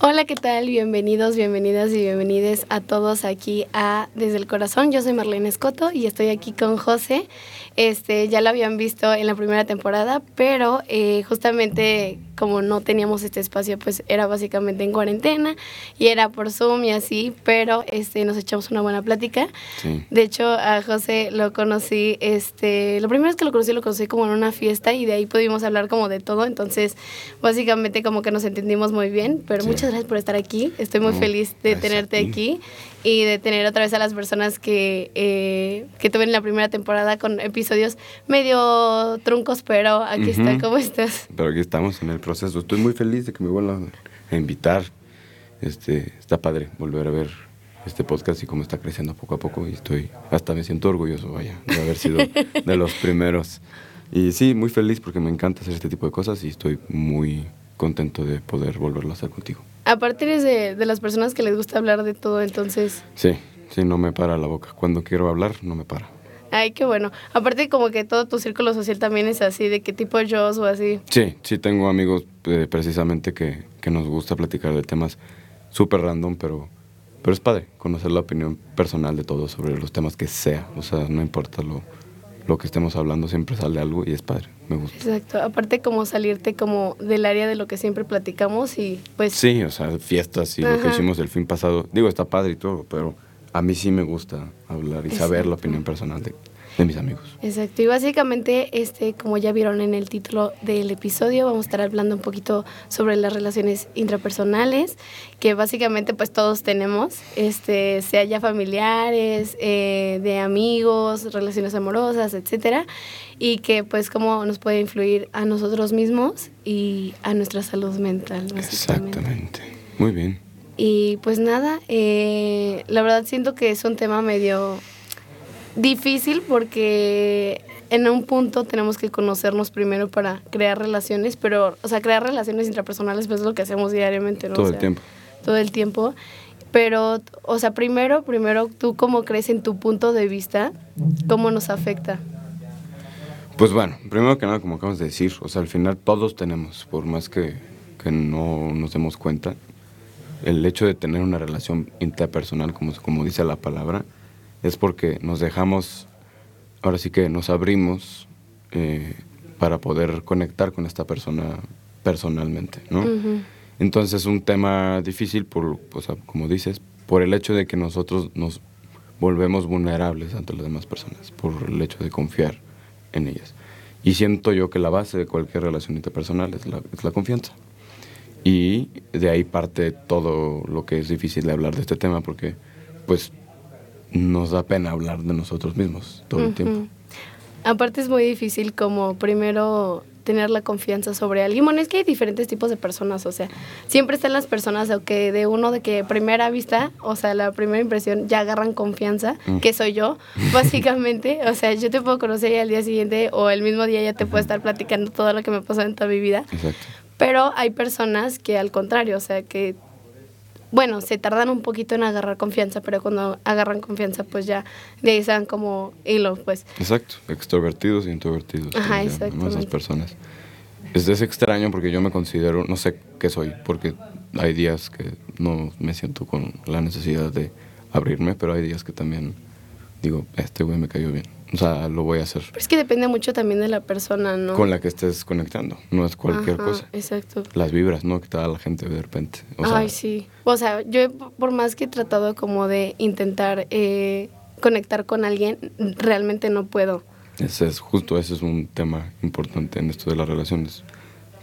Hola, ¿qué tal? Bienvenidos, bienvenidas y bienvenides a todos aquí a Desde el Corazón. Yo soy Marlene Escoto y estoy aquí con José. Este, ya lo habían visto en la primera temporada, pero eh, justamente como no teníamos este espacio, pues era básicamente en cuarentena y era por Zoom y así, pero este, nos echamos una buena plática. De hecho, a José lo conocí, este, lo primero es que lo conocí, lo conocí como en una fiesta y de ahí pudimos hablar como de todo, entonces básicamente como que nos entendimos muy bien, pero muchas gracias por estar aquí, estoy muy feliz de tenerte aquí y de tener otra vez a las personas que, eh, que tuve en la primera temporada con episodios medio truncos, pero aquí está, ¿cómo estás? Pero aquí estamos en el proceso. Estoy muy feliz de que me vuelvan a invitar. Este, está padre volver a ver este podcast y cómo está creciendo poco a poco y estoy, hasta me siento orgulloso, vaya, de haber sido de los primeros. Y sí, muy feliz porque me encanta hacer este tipo de cosas y estoy muy contento de poder volverlo a hacer contigo. Aparte eres de, de las personas que les gusta hablar de todo, entonces... Sí, sí, no me para la boca. Cuando quiero hablar, no me para. Ay, qué bueno. Aparte como que todo tu círculo social también es así, de qué tipo yo o así. Sí, sí tengo amigos eh, precisamente que, que, nos gusta platicar de temas súper random, pero, pero es padre conocer la opinión personal de todos sobre los temas que sea. O sea, no importa lo, lo que estemos hablando, siempre sale algo y es padre, me gusta. Exacto, aparte como salirte como del área de lo que siempre platicamos y pues... Sí, o sea, fiestas y lo que hicimos el fin pasado, digo, está padre y todo, pero a mí sí me gusta hablar y saber la opinión personal de, de mis amigos. Exacto, y básicamente, este, como ya vieron en el título del episodio, vamos a estar hablando un poquito sobre las relaciones intrapersonales, que básicamente pues todos tenemos, este, sea ya familiares, eh, de amigos, relaciones amorosas, etcétera, y que pues cómo nos puede influir a nosotros mismos y a nuestra salud mental. Exactamente, muy bien. Y pues nada, eh, la verdad siento que es un tema medio difícil porque en un punto tenemos que conocernos primero para crear relaciones, pero, o sea, crear relaciones intrapersonales pues es lo que hacemos diariamente, ¿no? Todo el tiempo. Todo el tiempo. Pero, o sea, primero, primero, ¿tú cómo crees en tu punto de vista? ¿Cómo nos afecta? Pues bueno, primero que nada, como acabas de decir, o sea, al final todos tenemos, por más que, que no nos demos cuenta, el hecho de tener una relación interpersonal, como, como dice la palabra, es porque nos dejamos, ahora sí que nos abrimos eh, para poder conectar con esta persona personalmente, ¿no? Entonces es un tema difícil, por, o sea, como dices, por el hecho de que nosotros nos volvemos vulnerables ante las demás personas, por el hecho de confiar en ellas. Y siento yo que la base de cualquier relación interpersonal es la, es la confianza. Y de ahí parte todo lo que es difícil de hablar de este tema, porque pues nos da pena hablar de nosotros mismos todo el tiempo. Aparte es muy difícil como primero tener la confianza sobre alguien. Bueno, es que hay diferentes tipos de personas, o sea, siempre están las personas que de uno de que primera vista, o sea, la primera impresión ya agarran confianza, mm. que soy yo, básicamente. o sea, yo te puedo conocer y al día siguiente o el mismo día ya te puedo estar platicando todo lo que me pasó en toda mi vida. Exacto. Pero hay personas que al contrario, o sea, que bueno, se tardan un poquito en agarrar confianza, pero cuando agarran confianza, pues ya de ahí están como hilo, pues. Exacto, extrovertidos e introvertidos. Ajá, exacto. Esas personas. Es, es extraño porque yo me considero, no sé qué soy, porque hay días que no me siento con la necesidad de abrirme, pero hay días que también digo, este güey me cayó bien. O sea, lo voy a hacer. Pero es que depende mucho también de la persona, ¿no? Con la que estés conectando, no es cualquier cosa. Exacto. Las vibras, ¿no? Que te da la gente de repente. Ay, sí. O sea, yo por más que he tratado como de intentar eh, conectar con alguien, realmente no puedo. Ese es justo, ese es un tema importante en esto de las relaciones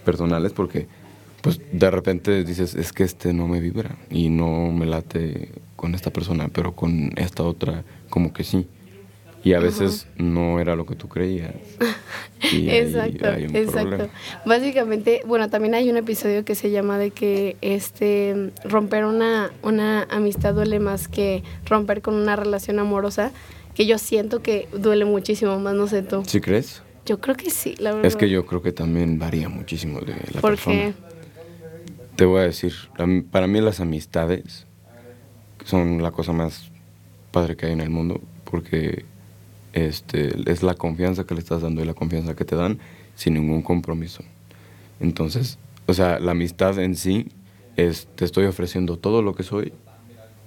personales, porque pues de repente dices, es que este no me vibra y no me late con esta persona, pero con esta otra como que sí y a veces no era lo que tú creías. exacto, exacto. Básicamente, bueno, también hay un episodio que se llama de que este romper una, una amistad duele más que romper con una relación amorosa, que yo siento que duele muchísimo más, no sé tú. ¿Sí crees? Yo creo que sí, la verdad. Es que yo creo que también varía muchísimo de la ¿Por persona. Qué? Te voy a decir, para mí las amistades son la cosa más padre que hay en el mundo, porque este, es la confianza que le estás dando y la confianza que te dan sin ningún compromiso. Entonces, o sea, la amistad en sí es, te estoy ofreciendo todo lo que soy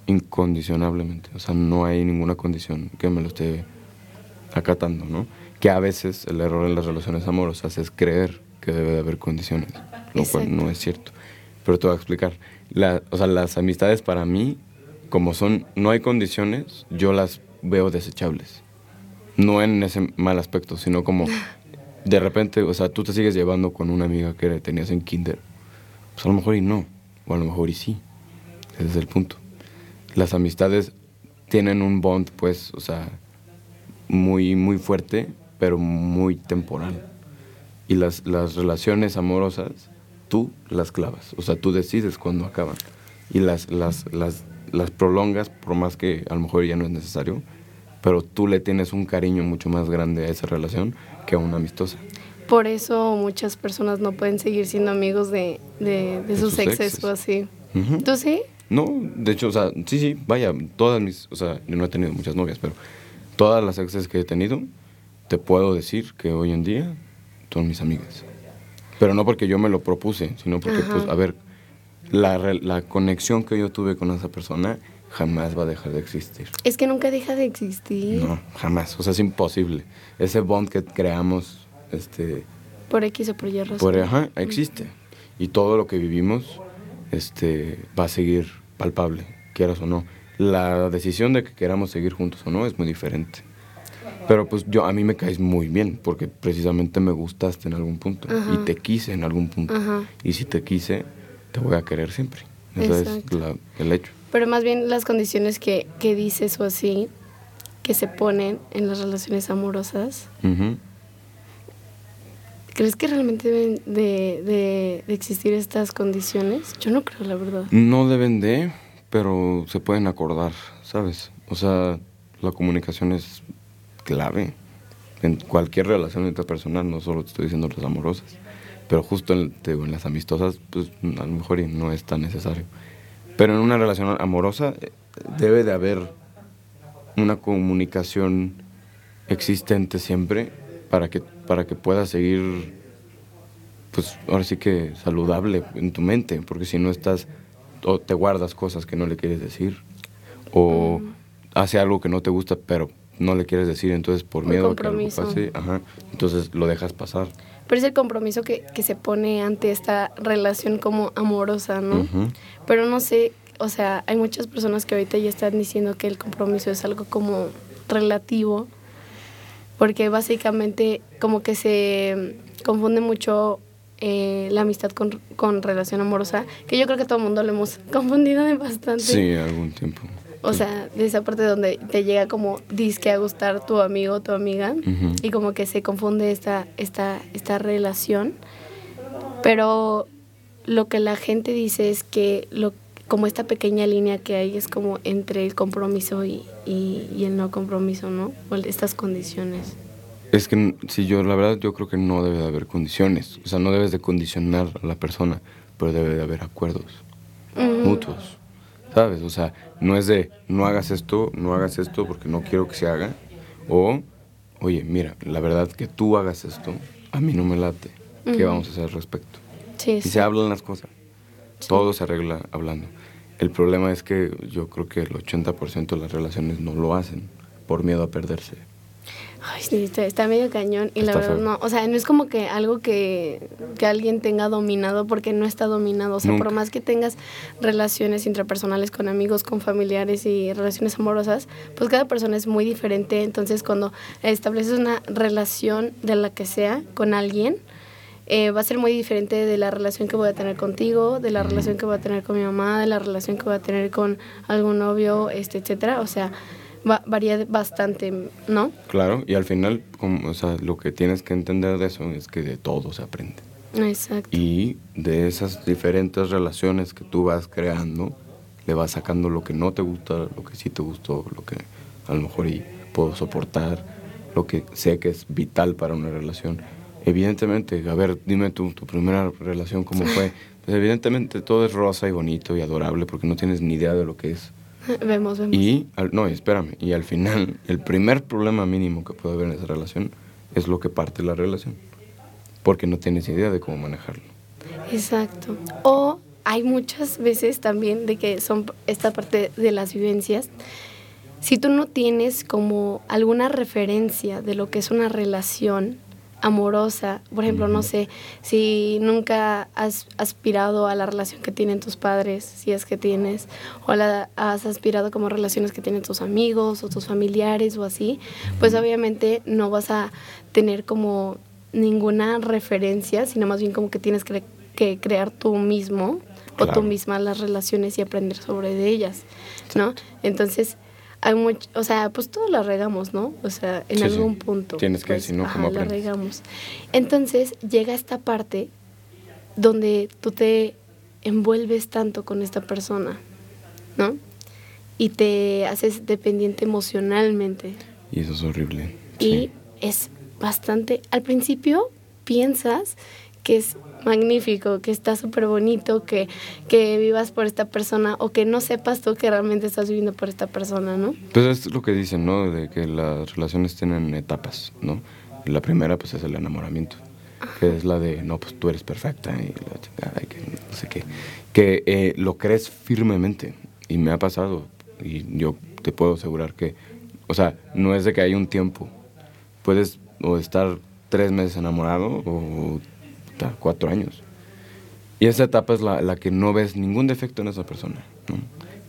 incondicionablemente. O sea, no hay ninguna condición que me lo esté acatando, ¿no? Que a veces el error en las relaciones amorosas es creer que debe de haber condiciones, lo cual no es cierto. Pero te voy a explicar. La, o sea, las amistades para mí, como son, no hay condiciones, yo las veo desechables. No en ese mal aspecto, sino como de repente, o sea, tú te sigues llevando con una amiga que tenías en kinder. Pues a lo mejor y no, o a lo mejor y sí. Ese es el punto. Las amistades tienen un bond, pues, o sea, muy, muy fuerte, pero muy temporal. Y las, las relaciones amorosas, tú las clavas. O sea, tú decides cuándo acaban. Y las, las, las, las prolongas, por más que a lo mejor ya no es necesario, pero tú le tienes un cariño mucho más grande a esa relación que a una amistosa. Por eso muchas personas no pueden seguir siendo amigos de, de, sus, exes, o así. ¿Tú sí? No, de hecho, o sea, sí, sí, vaya, todas mis, o sea, yo no he tenido muchas novias, pero todas las exes que he tenido, te puedo decir que hoy en día son mis amigas. Pero no porque yo me lo propuse, sino porque, pues, a ver, la, la conexión que yo tuve con esa persona jamás va a dejar de existir. Es que nunca deja de existir. No, jamás. O sea, es imposible. Ese bond que creamos, este... Por X o por Y razón. Por, ajá, existe. Y todo lo que vivimos, este, va a seguir palpable, quieras o no. La decisión de que queramos seguir juntos o no es muy diferente. Pero pues yo a mí me caes muy bien porque precisamente me gustaste en algún punto y te quise en algún punto. Y si te quise, te voy a querer siempre. Ese es el hecho. Pero más bien las condiciones que, que, dices o así, que se ponen en las relaciones amorosas. ¿Crees que realmente deben de, de, de, existir estas condiciones? Yo no creo, la verdad. No deben de, pero se pueden acordar, ¿sabes? O sea, la comunicación es clave en cualquier relación interpersonal, no solo te estoy diciendo las amorosas, pero justo en, en las amistosas, pues a lo mejor no es tan necesario. Pero en una relación amorosa eh, debe de haber una comunicación existente siempre para que, para que pueda seguir, pues ahora sí que saludable en tu mente, porque si no estás, o te guardas cosas que no le quieres decir, o mm. hace algo que no te gusta, pero no le quieres decir, entonces por miedo a que algo pase, ajá, entonces lo dejas pasar. Pero es el compromiso que, que se pone ante esta relación como amorosa, ¿no? Pero no sé, o sea, hay muchas personas que ahorita ya están diciendo que el compromiso es algo como relativo, porque básicamente como que se confunde mucho eh, la amistad con, con, relación amorosa, que yo creo que todo el mundo lo hemos confundido de bastante. Sí, algún tiempo. O sea, de esa parte donde te llega como disque a gustar tu amigo o tu amiga y como que se confunde esta, esta, esta relación. Pero lo que la gente dice es que lo, como esta pequeña línea que hay es como entre el compromiso y, y, el no compromiso, ¿no? O estas condiciones. Es que si yo, la verdad, yo creo que no debe de haber condiciones. O sea, no debes de condicionar a la persona, pero debe de haber acuerdos mutuos. ¿Sabes? O sea, no es de no hagas esto, no hagas esto porque no quiero que se haga. O, oye, mira, la verdad que tú hagas esto, a mí no me late. ¿Qué vamos a hacer al respecto? Sí, y se hablan las cosas. Todo se arregla hablando. El problema es que yo creo que el 80% de las relaciones no lo hacen por miedo a perderse. Ay, sí, está, medio cañón y la verdad no, o sea, no es como que algo que, que, alguien tenga dominado porque no está dominado, o sea, por más que tengas relaciones intrapersonales con amigos, con familiares y relaciones amorosas, pues cada persona es muy diferente, entonces cuando estableces una relación de la que sea con alguien, eh, va a ser muy diferente de la relación que voy a tener contigo, de la relación que voy a tener con mi mamá, de la relación que voy a tener con algún novio, este, etcétera, o sea, va, varía bastante, ¿no? Claro, y al final, como, o sea, lo que tienes que entender de eso es que de todo se aprende. Exacto. Y de esas diferentes relaciones que tú vas creando, le vas sacando lo que no te gusta, lo que sí te gustó, lo que a lo mejor y puedo soportar, lo que sé que es vital para una relación. Evidentemente, a ver, dime tu, tu primera relación cómo fue. Pues evidentemente todo es rosa y bonito y adorable porque no tienes ni idea de lo que es. Vemos, vemos. Y, no, espérame, y al final, el primer problema mínimo que puede haber en esa relación es lo que parte la relación, porque no tienes idea de cómo manejarlo. Exacto. O hay muchas veces también de que son esta parte de las vivencias. Si tú no tienes como alguna referencia de lo que es una relación amorosa, por ejemplo, no sé, si nunca has aspirado a la relación que tienen tus padres, si es que tienes, o la, has aspirado como relaciones que tienen tus amigos o tus familiares o así, pues obviamente no vas a tener como ninguna referencia, sino más bien como que tienes que, que crear tú mismo o tú misma las relaciones y aprender sobre de ellas, ¿no? Entonces, hay mucho, o sea, pues todos la regamos, ¿no? O sea, en algún punto. Tienes que pues, decir, ¿no? ¿Cómo la regamos. Entonces, llega esta parte donde tú te envuelves tanto con esta persona, ¿no? Y te haces dependiente emocionalmente. Y eso es horrible. Y es bastante, al principio piensas que es magnífico, que está súper bonito, que, que vivas por esta persona o que no sepas tú que realmente estás viviendo por esta persona, ¿no? Pues es lo que dicen, ¿no? De que las relaciones tienen etapas, ¿no? La primera pues es el enamoramiento, que es la de, no, pues tú eres perfecta y la chingada que no sé qué. Que eh, lo crees firmemente y me ha pasado y yo te puedo asegurar que, o sea, no es de que hay un tiempo, puedes o estar tres meses enamorado o cuatro años. Y esa etapa es la, la, que no ves ningún defecto en esa persona. ¿no?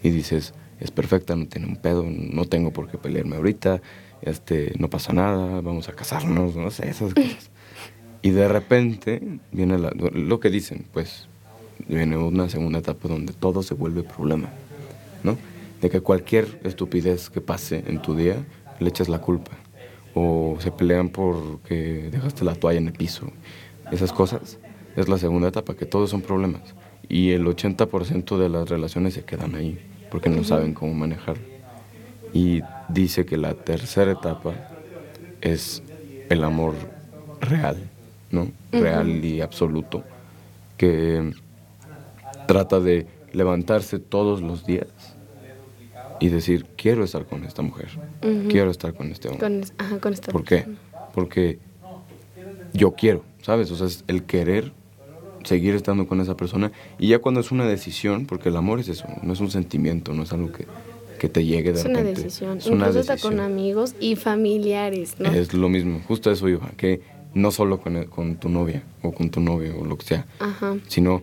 Y dices, es perfecta, no tiene un pedo, no tengo por qué pelearme ahorita, este, no pasa nada, vamos a casarnos, no sé, esas cosas. Y de repente viene lo que dicen, pues viene una segunda etapa donde todo se vuelve problema, ¿no? De que cualquier estupidez que pase en tu día le echas la culpa. O se pelean porque dejaste la toalla en el piso esas cosas, es la segunda etapa, que todos son problemas. Y el 80% de las relaciones se quedan ahí, porque no saben cómo manejar. Y dice que la tercera etapa es el amor real, ¿no? Real y absoluto, que trata de levantarse todos los días y decir, quiero estar con esta mujer, quiero estar con este hombre. ¿Por qué? Porque yo quiero, ¿sabes? O sea, es el querer seguir estando con esa persona y ya cuando es una decisión, porque el amor es eso, no es un sentimiento, no es algo que, que te llegue de es repente. Una decisión. Es una decisión. con amigos y familiares, ¿no? Es lo mismo, justo eso iba, que no solo con, con tu novia o con tu novio o lo que sea, Ajá. sino,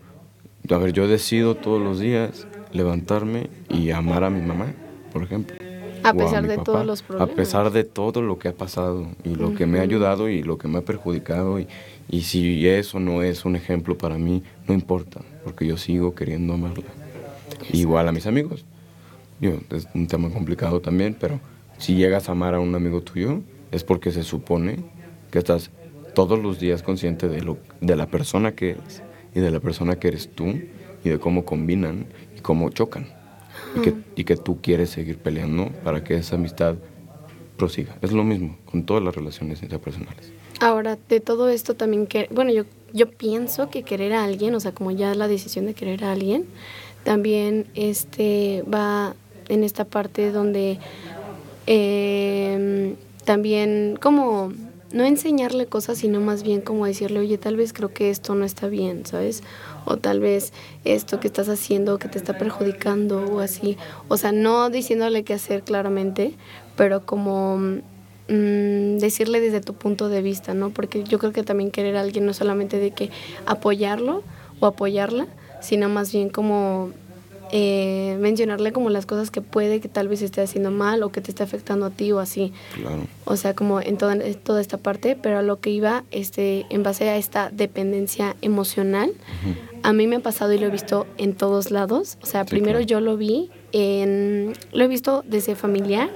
a ver, yo decido todos los días levantarme y amar a mi mamá, por ejemplo. A pesar de todos los problemas. A pesar de todo lo que ha pasado y lo que me ha ayudado y lo que me ha perjudicado. Y, y si eso no es un ejemplo para mí, no importa, porque yo sigo queriendo amarla. Igual a mis amigos. Yo, es un tema complicado también, pero si llegas a amar a un amigo tuyo, es porque se supone que estás todos los días consciente de, lo, de la persona que eres y de la persona que eres tú y de cómo combinan y cómo chocan y que, tú quieres seguir peleando para que esa amistad prosiga. Es lo mismo con todas las relaciones interpersonales. Ahora, de todo esto también, que, bueno, yo, yo pienso que querer a alguien, o sea, como ya la decisión de querer a alguien, también este, va en esta parte donde eh, también como no enseñarle cosas, sino más bien como decirle, oye, tal vez creo que esto no está bien, ¿sabes? O tal vez esto que estás haciendo que te está perjudicando o así. O sea, no diciéndole qué hacer claramente, pero como mm, decirle desde tu punto de vista, ¿no? Porque yo creo que también querer a alguien no solamente de que apoyarlo o apoyarla, sino más bien como eh, mencionarle como las cosas que puede que tal vez esté haciendo mal o que te esté afectando a ti o así. Claro. O sea, como en toda, toda esta parte, pero a lo que iba, este, en base a esta dependencia emocional, a mí me ha pasado y lo he visto en todos lados. O sea, primero yo lo vi en, lo he visto desde familiar,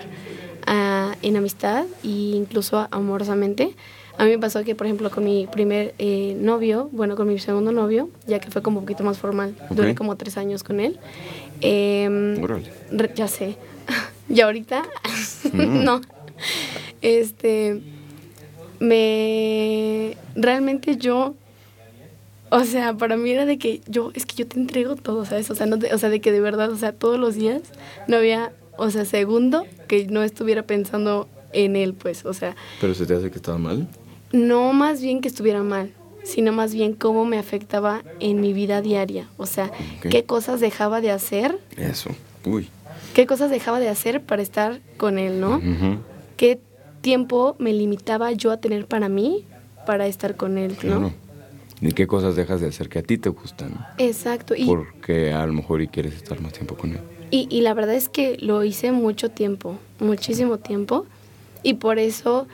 a, en amistad e incluso amorosamente. A mí me pasó que, por ejemplo, con mi primer eh, novio, bueno, con mi segundo novio, ya que fue como un poquito más formal, duré como tres años con él. Eh, ya sé. y ahorita, mm. no. Este, me, realmente yo, o sea, para mí era de que yo, es que yo te entrego todo, ¿sabes? O sea, no o sea, de que de verdad, o sea, todos los días no había, o sea, segundo que no estuviera pensando en él, pues, o sea. ¿Pero se te hace que estaba mal? No más bien que estuviera mal, sino más bien cómo me afectaba en mi vida diaria. O sea, qué cosas dejaba de hacer, Eso. Uy. qué cosas dejaba de hacer para estar con él, ¿no? Qué tiempo me limitaba yo a tener para mí para estar con él, ¿no? ¿Y qué cosas dejas de hacer que a ti te gustan? Exacto. Y, Porque a lo mejor y quieres estar más tiempo con él. y, y la verdad es que lo hice mucho tiempo, muchísimo tiempo. Y por eso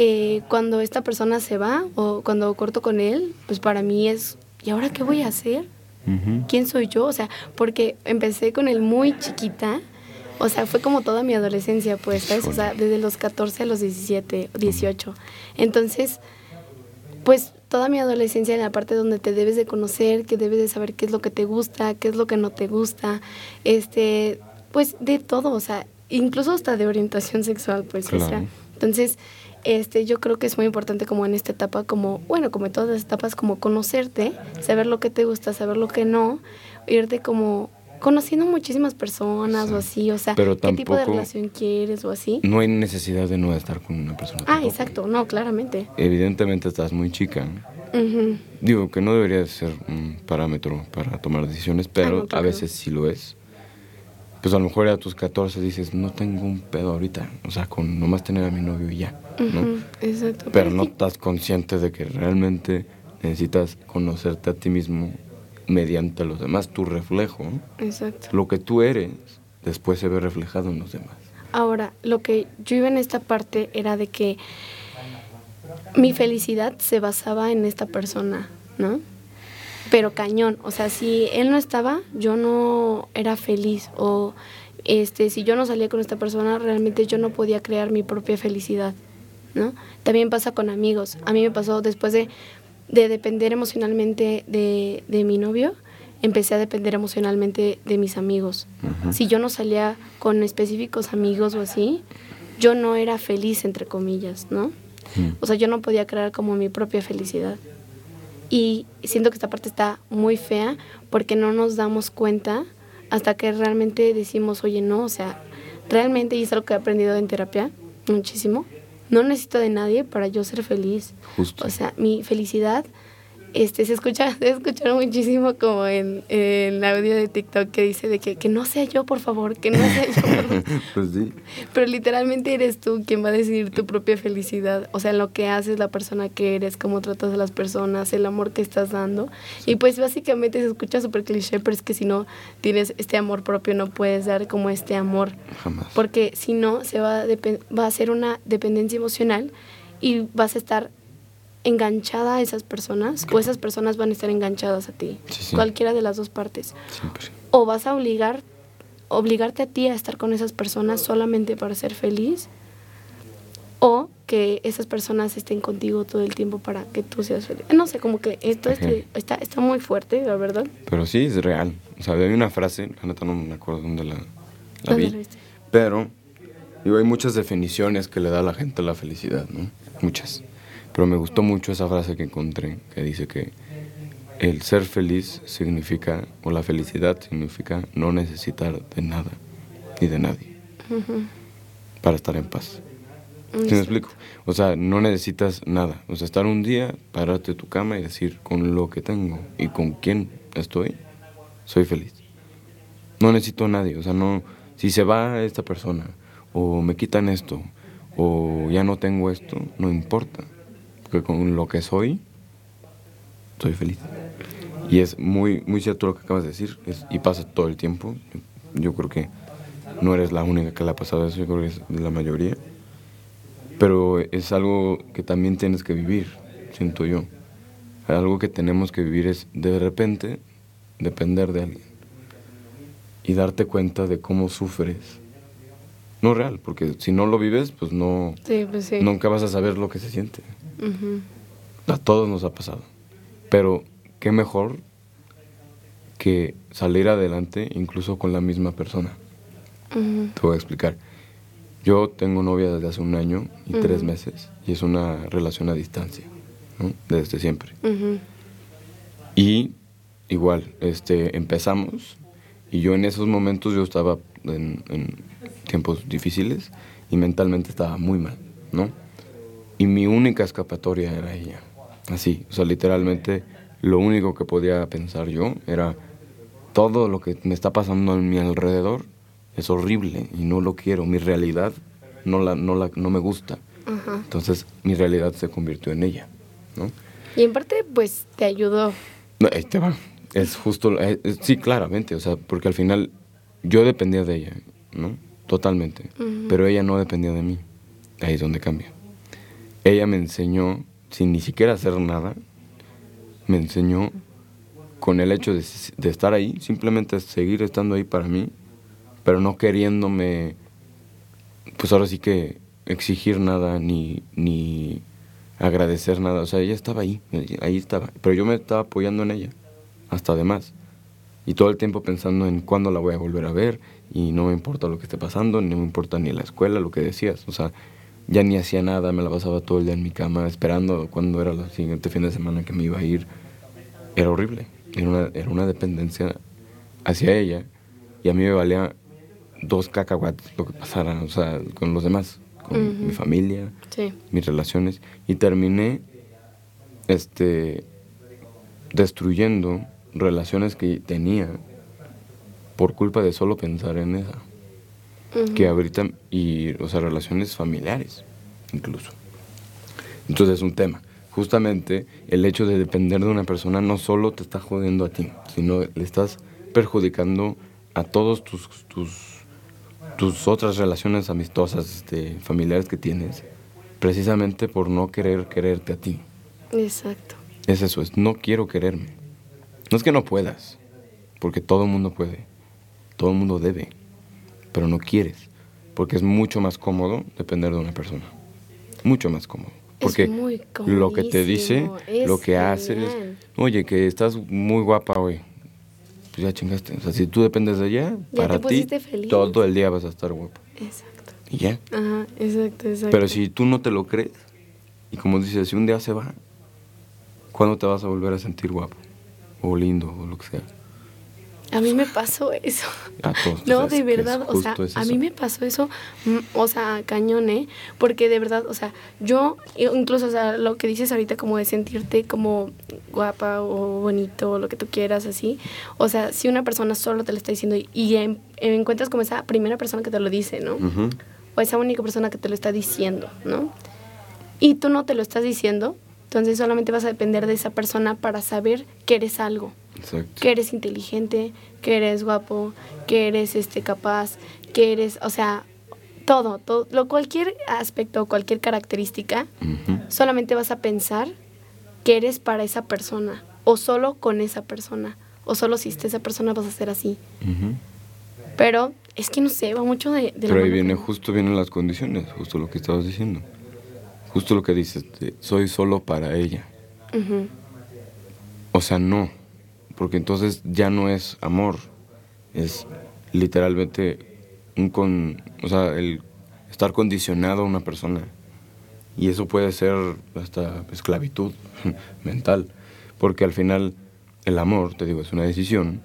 eh, cuando esta persona se va o cuando corto con él, pues para mí es, ¿y ahora qué voy a hacer? ¿Quién soy yo? O sea, porque empecé con él muy chiquita. O sea, fue como toda mi adolescencia, pues, ¿sabes? O sea, desde los 14 a los 17, 18. Entonces, pues toda mi adolescencia en la parte donde te debes de conocer, que debes de saber qué es lo que te gusta, qué es lo que no te gusta, este, pues de todo, o sea, incluso hasta de orientación sexual, pues, o sea. Entonces, este, yo creo que es muy importante como en esta etapa, como, bueno, como en todas las etapas, como conocerte, saber lo que te gusta, saber lo que no, irte como conociendo muchísimas personas o así, o sea, Pero qué tipo de relación quieres o así. No hay necesidad de no estar con una persona. Ah, tampoco. exacto, no, claramente. Evidentemente estás muy chica. Digo que no debería ser un parámetro para tomar decisiones, pero Ah, no, a veces sí lo es. Pues a lo mejor a tus 14 dices, no tengo un pedo ahorita. O sea, con nomás tener a mi novio y ya. ¿no? Exacto. Pero no sí. estás consciente de que realmente necesitas conocerte a ti mismo mediante los demás, tu reflejo. Exacto. Lo que tú eres, después se ve reflejado en los demás. Ahora, lo que yo iba en esta parte era de que mi felicidad se basaba en esta persona, ¿no? Pero cañón, o sea, si él no estaba, yo no era feliz o este, si yo no salía con esta persona, realmente yo no podía crear mi propia felicidad, ¿no? También pasa con amigos. A mí me pasó después de, de depender emocionalmente de, de mi novio, empecé a depender emocionalmente de mis amigos. Si yo no salía con específicos amigos o así, yo no era feliz, entre comillas, ¿no? Mm. O sea, yo no podía crear como mi propia felicidad. Y siento que esta parte está muy fea porque no nos damos cuenta hasta que realmente decimos, oye, no, o sea, realmente, y es algo que he aprendido en terapia muchísimo, no necesito de nadie para yo ser feliz. Justo. O sea, mi felicidad este, se escucha, se escucha muchísimo como en, en el audio de TikTok que dice de que, que no sea yo, por favor, que no sea yo. pues sí. Pero literalmente eres tú quien va a decidir tu propia felicidad. O sea, lo que haces, la persona que eres, cómo tratas a las personas, el amor que estás dando. Y pues básicamente se escucha súper cliché, pero es que si no tienes este amor propio no puedes dar como este amor. Jamás. Porque si no, se va a, va a ser una dependencia emocional y vas a estar enganchada a esas personas o esas personas van a estar enganchadas a ti. Sí, sí. Cualquiera de las dos partes Siempre. o vas a obligar obligarte a ti a estar con esas personas solamente para ser feliz o que esas personas estén contigo todo el tiempo para que tú seas feliz. No sé, como que esto este, está, está muy fuerte, la verdad. Pero sí, es real. O sea, hay una frase, la neta no me acuerdo dónde la, la ¿Dónde vi. la viste? Pero, digo, hay muchas definiciones que le da a la gente la felicidad, ¿no? Muchas. Pero me gustó mucho esa frase que encontré, que dice que el ser feliz significa, o la felicidad significa no necesitar de nada ni de nadie para estar en paz. ¿Sí me explico? O sea, no necesitas nada. O sea, estar un día, pararte de tu cama y decir, con lo que tengo y con quién estoy, soy feliz. No necesito a nadie. O sea, no, si se va esta persona, o me quitan esto, o ya no tengo esto, no importa. Porque con lo que soy, soy feliz. Y es muy, muy cierto lo que acabas de decir, es- y pasa todo el tiempo. Yo, yo creo que no eres la única que le ha pasado eso, yo creo que es de la mayoría. Pero es algo que también tienes que vivir, siento yo. Algo que tenemos que vivir es de repente depender de alguien y darte cuenta de cómo sufres. No real, porque si no lo vives, pues no, Sí, pues sí. nunca vas a saber lo que se siente. A todos nos ha pasado. Pero qué mejor que salir adelante incluso con la misma persona. Te voy a explicar. Yo tengo novia desde hace un año y tres meses y es una relación a distancia, ¿no? Desde siempre. Y igual, este, empezamos y yo en esos momentos yo estaba en, en tiempos difíciles y mentalmente estaba muy mal, ¿no? Y mi única escapatoria era ella. Así, o sea, literalmente lo único que podía pensar yo era todo lo que me está pasando en mi alrededor es horrible y no lo quiero, mi realidad no, la, no, la, no me gusta. Entonces mi realidad se convirtió en ella, ¿no? Y en parte, pues, te ayudó. No, ahí te va. Es justo, eh, eh, sí, claramente, o sea, porque al final yo dependía de ella, ¿no? Totalmente. Pero ella no dependía de mí. Ahí es donde cambia. Ella me enseñó, sin ni siquiera hacer nada, me enseñó con el hecho de, estar ahí, simplemente seguir estando ahí para mí, pero no queriéndome, pues ahora sí que exigir nada ni, ni agradecer nada. O sea, ella estaba ahí, ahí estaba. Pero yo me estaba apoyando en ella, hasta además. Y todo el tiempo pensando en cuándo la voy a volver a ver. Y no me importa lo que esté pasando, ni me importa ni la escuela, lo que decías. O sea, ya ni hacía nada, me la pasaba todo el día en mi cama esperando cuándo era el siguiente fin de semana que me iba a ir. Era horrible. Era una, era una dependencia hacia ella. Y a mí me valía dos cacahuates lo que pasara, o sea, con los demás con mi familia, mis relaciones, y terminé este, destruyendo relaciones que tenía por culpa de solo pensar en esa. Que ahorita, y, o sea, relaciones familiares, incluso. Entonces es un tema. Justamente el hecho de depender de una persona no solo te está jodiendo a ti, sino le estás perjudicando a todos tus, tus tus otras relaciones amistosas, este, familiares que tienes, precisamente por no querer quererte a ti. Exacto. Es eso, es no quiero quererme. No es que no puedas, porque todo el mundo puede, todo el mundo debe, pero no quieres, porque es mucho más cómodo depender de una persona. Mucho más cómodo. Porque lo que te dice, lo que haces, oye, que estás muy guapa hoy, pues ya chingaste. O sea, si tú dependes de ella, para ti, todo el día vas a estar guapo. Exacto. Y ya. Ajá, exacto, exacto. Pero si tú no te lo crees, y como dices, si un día se va, ¿cuándo te vas a volver a sentir guapo? O lindo, o lo que sea. A mí me pasó eso. no, de verdad, o sea, a mí me pasó eso, mm, o sea, cañón, ¿eh? Porque de verdad, o sea, yo, incluso, o sea, lo que dices ahorita como de sentirte como guapa o bonito o lo que tú quieras, así, o sea, si una persona solo te lo está diciendo y, encuentras como esa primera persona que te lo dice, ¿no? O esa única persona que te lo está diciendo, ¿no? Y tú no te lo estás diciendo, entonces solamente vas a depender de esa persona para saber que eres algo. Que eres inteligente, que eres guapo, que eres este capaz, que eres, o sea, todo, todo lo cualquier aspecto, cualquier característica, solamente vas a pensar que eres para esa persona o solo con esa persona o solo si esté esa persona vas a ser así. Pero es que no sé, va mucho de... Pero ahí viene, justo vienen las condiciones, justo lo que estabas diciendo. Justo lo que dices, soy solo para ella. O sea, no, porque entonces ya no es amor, es literalmente un con, o sea, el estar condicionado a una persona. Y eso puede ser hasta esclavitud mental, porque al final el amor, te digo, es una decisión,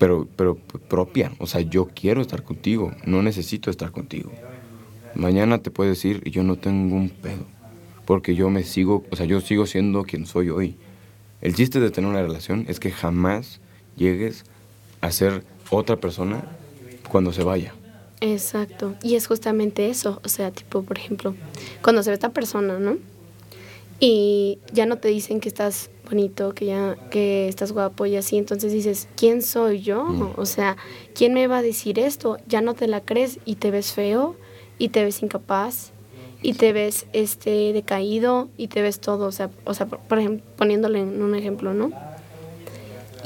pero, pero propia. O sea, yo quiero estar contigo, no necesito estar contigo. Mañana te puedes ir y yo no tengo un pedo. Porque yo me sigo, o sea, yo sigo siendo quien soy hoy. El chiste de tener una relación es que jamás llegues a ser otra persona cuando se vaya. Exacto. Y es justamente eso. O sea, tipo, por ejemplo, cuando se ve esta persona, ¿no? Y ya no te dicen que estás bonito, que ya que estás guapo y así, entonces dices, ¿quién soy yo? Mm. O sea, ¿quién me va a decir esto? Ya no te la crees y te ves feo y te ves incapaz y te ves este decaído y te ves todo, o sea, o sea por ejemplo, poniéndole en un ejemplo, ¿no?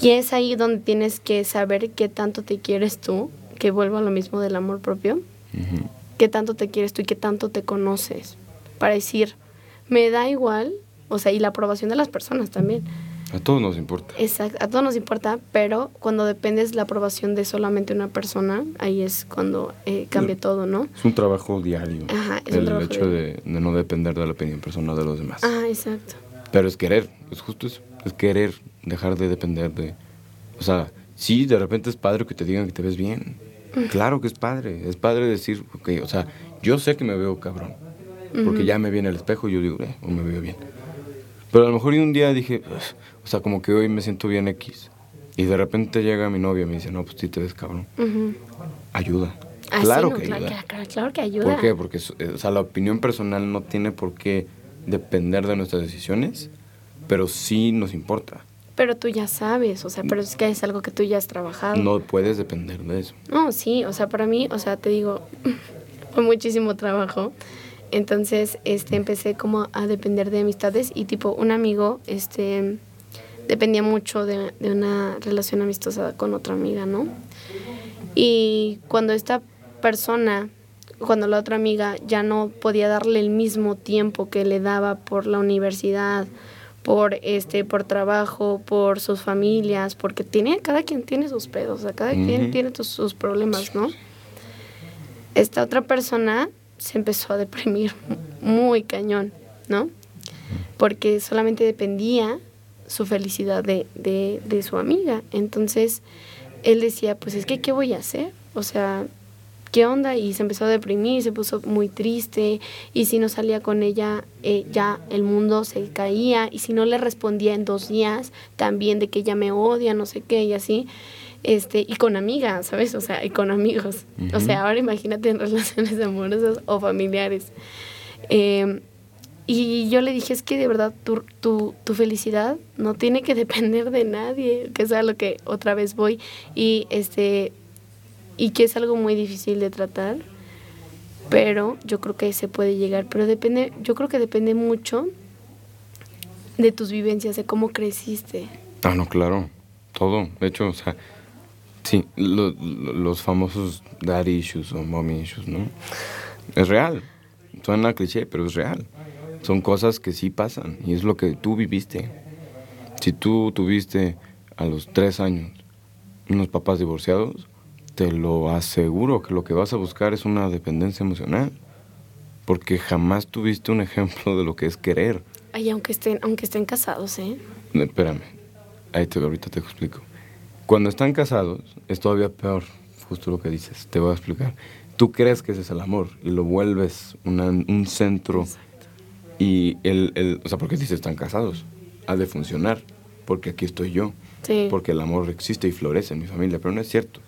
Y es ahí donde tienes que saber qué tanto te quieres tú, que vuelvo a lo mismo del amor propio, qué tanto te quieres tú y qué tanto te conoces, para decir, me da igual, o sea, y la aprobación de las personas también a todos nos importa. Exacto, a todos nos importa, pero cuando dependes la aprobación de solamente una persona, ahí es cuando eh, cambia todo, ¿no? Es un trabajo diario. Ajá, es el hecho de, no depender de la opinión personal de los demás. Ah, exacto. Pero es querer, es justo eso, es querer dejar de depender de... O sea, sí, de repente es padre que te digan que te ves bien. Claro que es padre, es padre decir, ok, o sea, yo sé que me veo cabrón, porque ya me viene el espejo y yo digo, eh, o me veo bien Pero a lo mejor un día dije, o sea, como que hoy me siento bien X. Y de repente llega mi novia y me dice, no, pues sí te ves cabrón. Ayuda. Ah, claro sí, no, que claro, ayuda. claro, claro que ayuda. ¿Por qué? Porque eh, o sea, la opinión personal no tiene por qué depender de nuestras decisiones, pero sí nos importa. Pero tú ya sabes, o sea, pero es que es algo que tú ya has trabajado. No puedes depender de eso. No, sí, o sea, para mí, o sea, te digo, fue muchísimo trabajo. Entonces, este, empecé como a depender de amistades y tipo, un amigo, este, dependía mucho de, de una relación amistosa con otra amiga, ¿no? Y cuando esta persona, cuando la otra amiga ya no podía darle el mismo tiempo que le daba por la universidad, por este, por trabajo, por sus familias, porque tiene, cada quien tiene sus pedos, o sea, cada quien tiene tus- sus problemas, ¿no? Esta otra persona se empezó a deprimir muy cañón, ¿no? Porque solamente dependía su felicidad de, de, de su amiga. Entonces, él decía, pues es que, ¿qué voy a hacer? O sea, ¿qué onda? Y se empezó a deprimir, se puso muy triste, y si no salía con ella, eh, ya el mundo se caía, y si no le respondía en dos días, también de que ella me odia, no sé qué, y así, este, y con amigas, ¿sabes? O sea, y con amigos. O sea, ahora imagínate en relaciones amorosas o familiares. Eh, y yo le dije, es que de verdad tu, tu, tu felicidad no tiene que depender de nadie, que es a lo que otra vez voy, y, este, y que es algo muy difícil de tratar, pero yo creo que se puede llegar, pero depende, yo creo que depende mucho de tus vivencias, de cómo creciste. Ah, no, claro. Todo. De hecho, o sea, sí, lo- lo- los famosos daddy issues o mommy issues, ¿no? Es real. Suena cliché, pero es real. Son cosas que sí pasan y es lo que tú viviste. Si tú tuviste a los tres años unos papás divorciados, te lo aseguro que lo que vas a buscar es una dependencia emocional. Porque jamás tuviste un ejemplo de lo que es querer. Ay, aunque estén, aunque estén casados, ¿eh? Espérame, ahí te, ahorita te explico. Cuando están casados es todavía peor, justo lo que dices, te voy a explicar. Tú crees que ese es el amor y lo vuelves una- un centro y el, el, o sea, porque dices están casados, ha de funcionar, porque aquí estoy yo, Sí. porque el amor existe y florece en mi familia, pero no es cierto.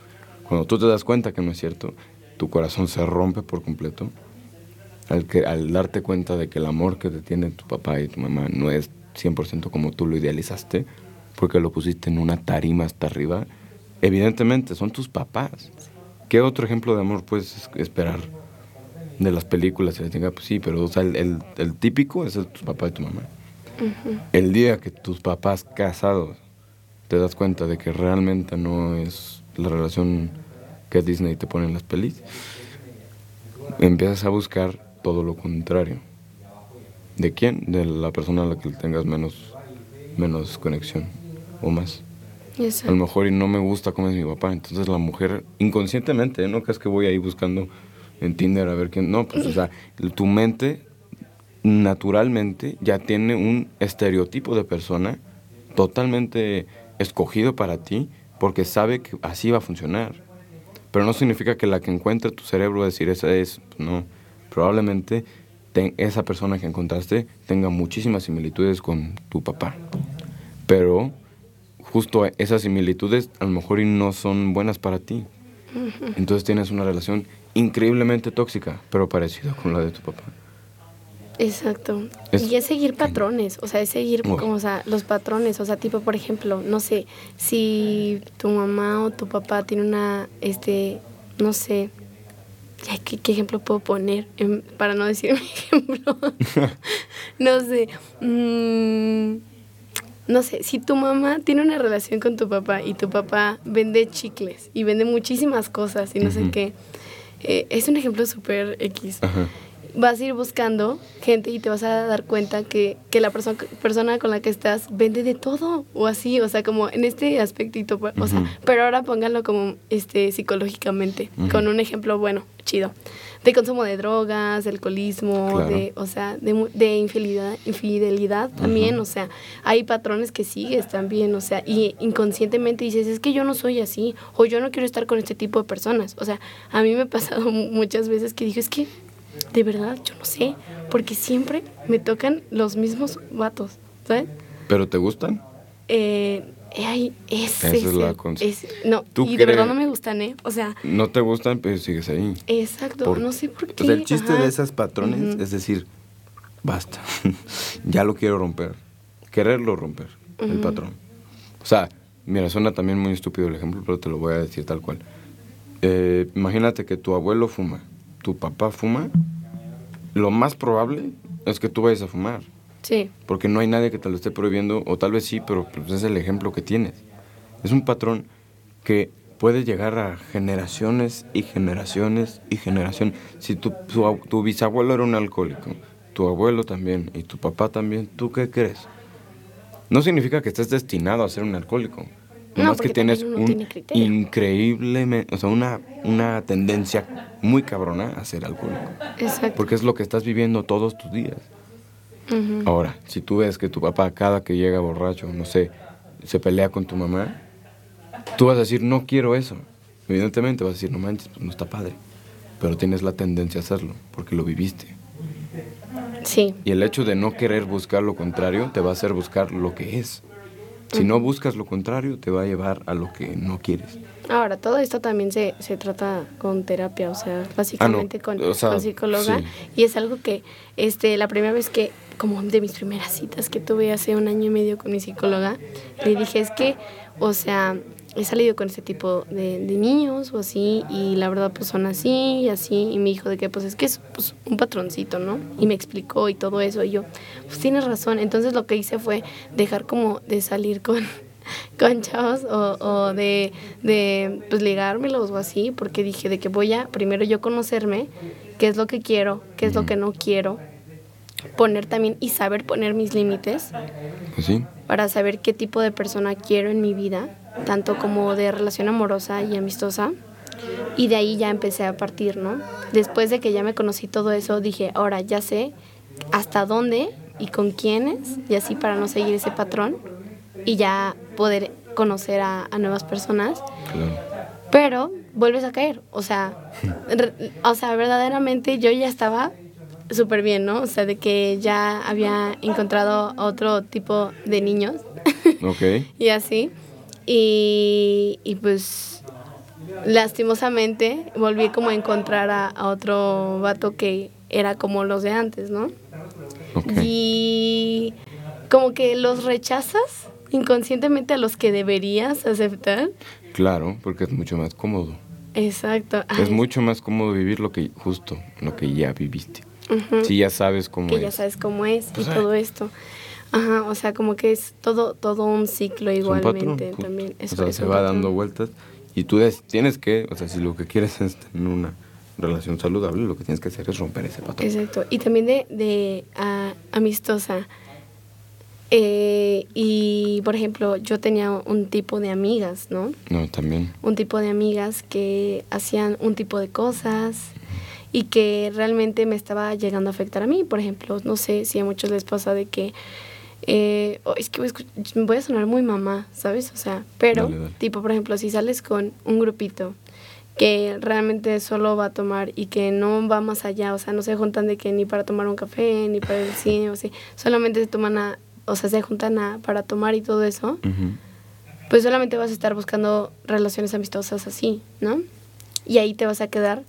Cuando tú te das cuenta que no es cierto, tu corazón se rompe por completo al, que, al darte cuenta de que el amor que te tiene tu papá y tu mamá no es 100% como tú lo idealizaste, porque lo pusiste en una tarima hasta arriba, evidentemente son tus papás. ¿Qué otro ejemplo de amor puedes es- esperar de las películas? Se les diga, pues sí, pero o sea, el, el- el típico es el tu papá y tu mamá. El día que tus papás casados te das cuenta de que realmente no es la relación que Disney te pone en las pelis, empiezas a buscar todo lo contrario. ¿De quién? De la persona a la que tengas menos, menos conexión o más. A lo mejor y no me gusta cómo es mi papá, entonces la mujer inconscientemente, ¿eh? no crees que voy ahí buscando en Tinder a ver quién, no, pues o sea, tu mente naturalmente ya tiene un estereotipo de persona totalmente escogido para ti porque sabe que así va a funcionar. Pero no significa que la que encuentre tu cerebro decir esa es, no. Probablemente te- esa persona que encontraste tenga muchísimas similitudes con tu papá. Pero justo esas similitudes a lo mejor y no son buenas para ti. Entonces tienes una relación increíblemente tóxica, pero parecida con la de tu papá. Exacto. Es- y es seguir patrones, o sea, es seguir Uf. como, o sea, los patrones, o sea, tipo, por ejemplo, no sé, si tu mamá o tu papá tiene una, este, no sé, ¿qué, qué ejemplo puedo poner para no decir mi ejemplo? no sé, mm, no sé, si tu mamá tiene una relación con tu papá y tu papá vende chicles y vende muchísimas cosas y no sé qué, eh, es un ejemplo súper X Ajá. Vas a ir buscando gente y te vas a dar cuenta que, que la perso- persona con la que estás vende de todo o así, o sea, como en este aspectito, pues, o sea, pero ahora pónganlo como este psicológicamente, con un ejemplo bueno, chido. De consumo de drogas, de alcoholismo, Claro. de, o sea, de, de infidelidad, infidelidad también, o sea, hay patrones que sigues también, o sea, y inconscientemente dices, es que yo no soy así, o yo no quiero estar con este tipo de personas. O sea, a mí me ha pasado mu- muchas veces que digo, es que de verdad, yo no sé, porque siempre me tocan los mismos vatos, gustan. ¿Pero te gustan? Eh, ay, ese Esa es es la el- cons- es- no, ¿Tú y de verdad no me gustan, ¿eh? O sea, No te gustan, pero sigues ahí. exacto, Por- no sé por qué. O sea, el chiste ajá. de esas patrones es decir, basta, ya lo quiero romper. Quererlo romper, el patrón. O sea, mira, suena también muy estúpido el ejemplo, pero te lo voy a decir tal cual. Eh, imagínate que tu abuelo fuma, tu papá fuma, lo más probable es que tú vayas a fumar. Sí, Porque no hay nadie que te lo esté prohibiendo, o tal vez sí, pero pues es el ejemplo que tienes. Es un patrón que puede llegar a generaciones y generaciones y generaciones. Si tu, tu, tu bisabuelo era un alcohólico, tu abuelo también y tu papá también, ¿tú qué crees? No significa que estés destinado a ser un alcohólico. No, Nomás que tienes un tiene increíble, o sea, una, una tendencia muy cabrona a ser alcohólico. exacto. Porque es lo que estás viviendo todos tus días. Ahora, si tú ves que tu papá cada que llega borracho, no sé, se pelea con tu mamá, tú vas a decir, no quiero eso. Evidentemente vas a decir, no manches, pues no está padre. Pero tienes la tendencia a hacerlo, porque lo viviste. Sí, Y el hecho de no querer buscar lo contrario te va a hacer buscar lo que es. Si no buscas lo contrario, te va a llevar a lo que no quieres. Ahora, todo esto también se, se trata con terapia, o sea, básicamente con, Ah, o sea, con psicóloga. sí. Y es algo que, este, la primera vez que, como de mis primeras citas que tuve hace un año y medio con mi psicóloga, le dije, es que, o sea, he salido con este tipo de, de niños o así, y la verdad pues son así y así, y me dijo de que pues es que es pues, un patroncito, ¿no? Y me explicó y todo eso, y yo, pues tienes razón. Entonces lo que hice fue dejar como de salir con con chavos o, o de, de pues ligármelos o así, porque dije de que voy a primero yo conocerme, qué es lo que quiero, qué es lo que no quiero, poner también y saber poner mis límites Pues sí, para saber qué tipo de persona quiero en mi vida, tanto como de relación amorosa y amistosa. Y de ahí ya empecé a partir, ¿no? Después de que ya me conocí todo eso, dije, ahora ya sé hasta dónde y con quiénes, y así para no seguir ese patrón y ya poder conocer a, a nuevas personas. claro. Pero vuelves a caer, o sea, re- o sea, verdaderamente yo ya estaba súper bien, ¿no? O sea, de que ya había encontrado otro tipo de niños Ok. y así. Y, y pues lastimosamente volví como a encontrar a, a otro vato que era como los de antes, ¿no? Y como que los rechazas inconscientemente a los que deberías aceptar. Claro, porque es mucho más cómodo. Exacto. Es mucho más cómodo vivir lo que justo, lo que ya viviste. ujú. Si ya sabes cómo que es. ya sabes cómo es Pues, y ay. todo esto. Ajá, o sea, como que es todo todo un ciclo un igualmente justo. también. Es- o sea, es se un va patrón. dando vueltas y tú tienes que, o sea, si lo que quieres es tener una relación saludable, lo que tienes que hacer es romper ese patrón. Exacto. Y también de, de amistosa. Eh, y, por ejemplo, yo tenía un tipo de amigas, ¿no? No, también. Un tipo de amigas que hacían un tipo de cosas y que realmente me estaba llegando a afectar a mí. Por ejemplo, no sé si a muchos les pasa de que... eh, oh, es que voy a, escuch- voy a sonar muy mamá, ¿sabes? O sea, pero, Dale, dale. tipo, por ejemplo, si sales con un grupito que realmente solo va a tomar y que no va más allá, o sea, no se juntan de que ni para tomar un café, ni para el cine, o así, solamente se toman a, o sea, se juntan a, para tomar y todo eso, pues solamente vas a estar buscando relaciones amistosas así, ¿no? Y ahí te vas a quedar,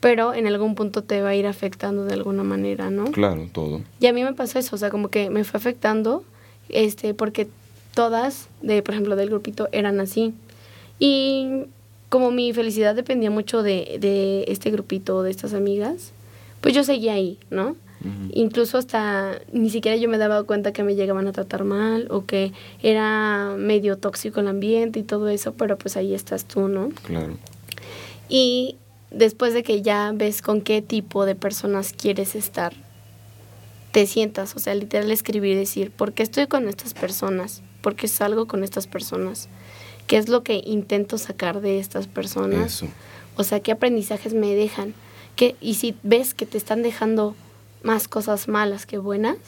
pero en algún punto te va a ir afectando de alguna manera, ¿no? Claro, todo. Y a mí me pasó eso, o sea, como que me fue afectando, este, porque todas, de, por ejemplo, del grupito, eran así. Y como mi felicidad dependía mucho de, de este grupito, de estas amigas, pues yo seguía ahí, ¿no? Incluso hasta ni siquiera yo me daba cuenta que me llegaban a tratar mal o que era medio tóxico el ambiente y todo eso, pero pues ahí estás tú, ¿no? Claro. Y después de que ya ves con qué tipo de personas quieres estar, te sientas, o sea, literal escribir y decir, ¿por qué estoy con estas personas? ¿Por qué salgo con estas personas? ¿Qué es lo que intento sacar de estas personas? Eso. O sea, ¿qué aprendizajes me dejan? ¿Qué, y si ves que te están dejando más cosas malas que buenas,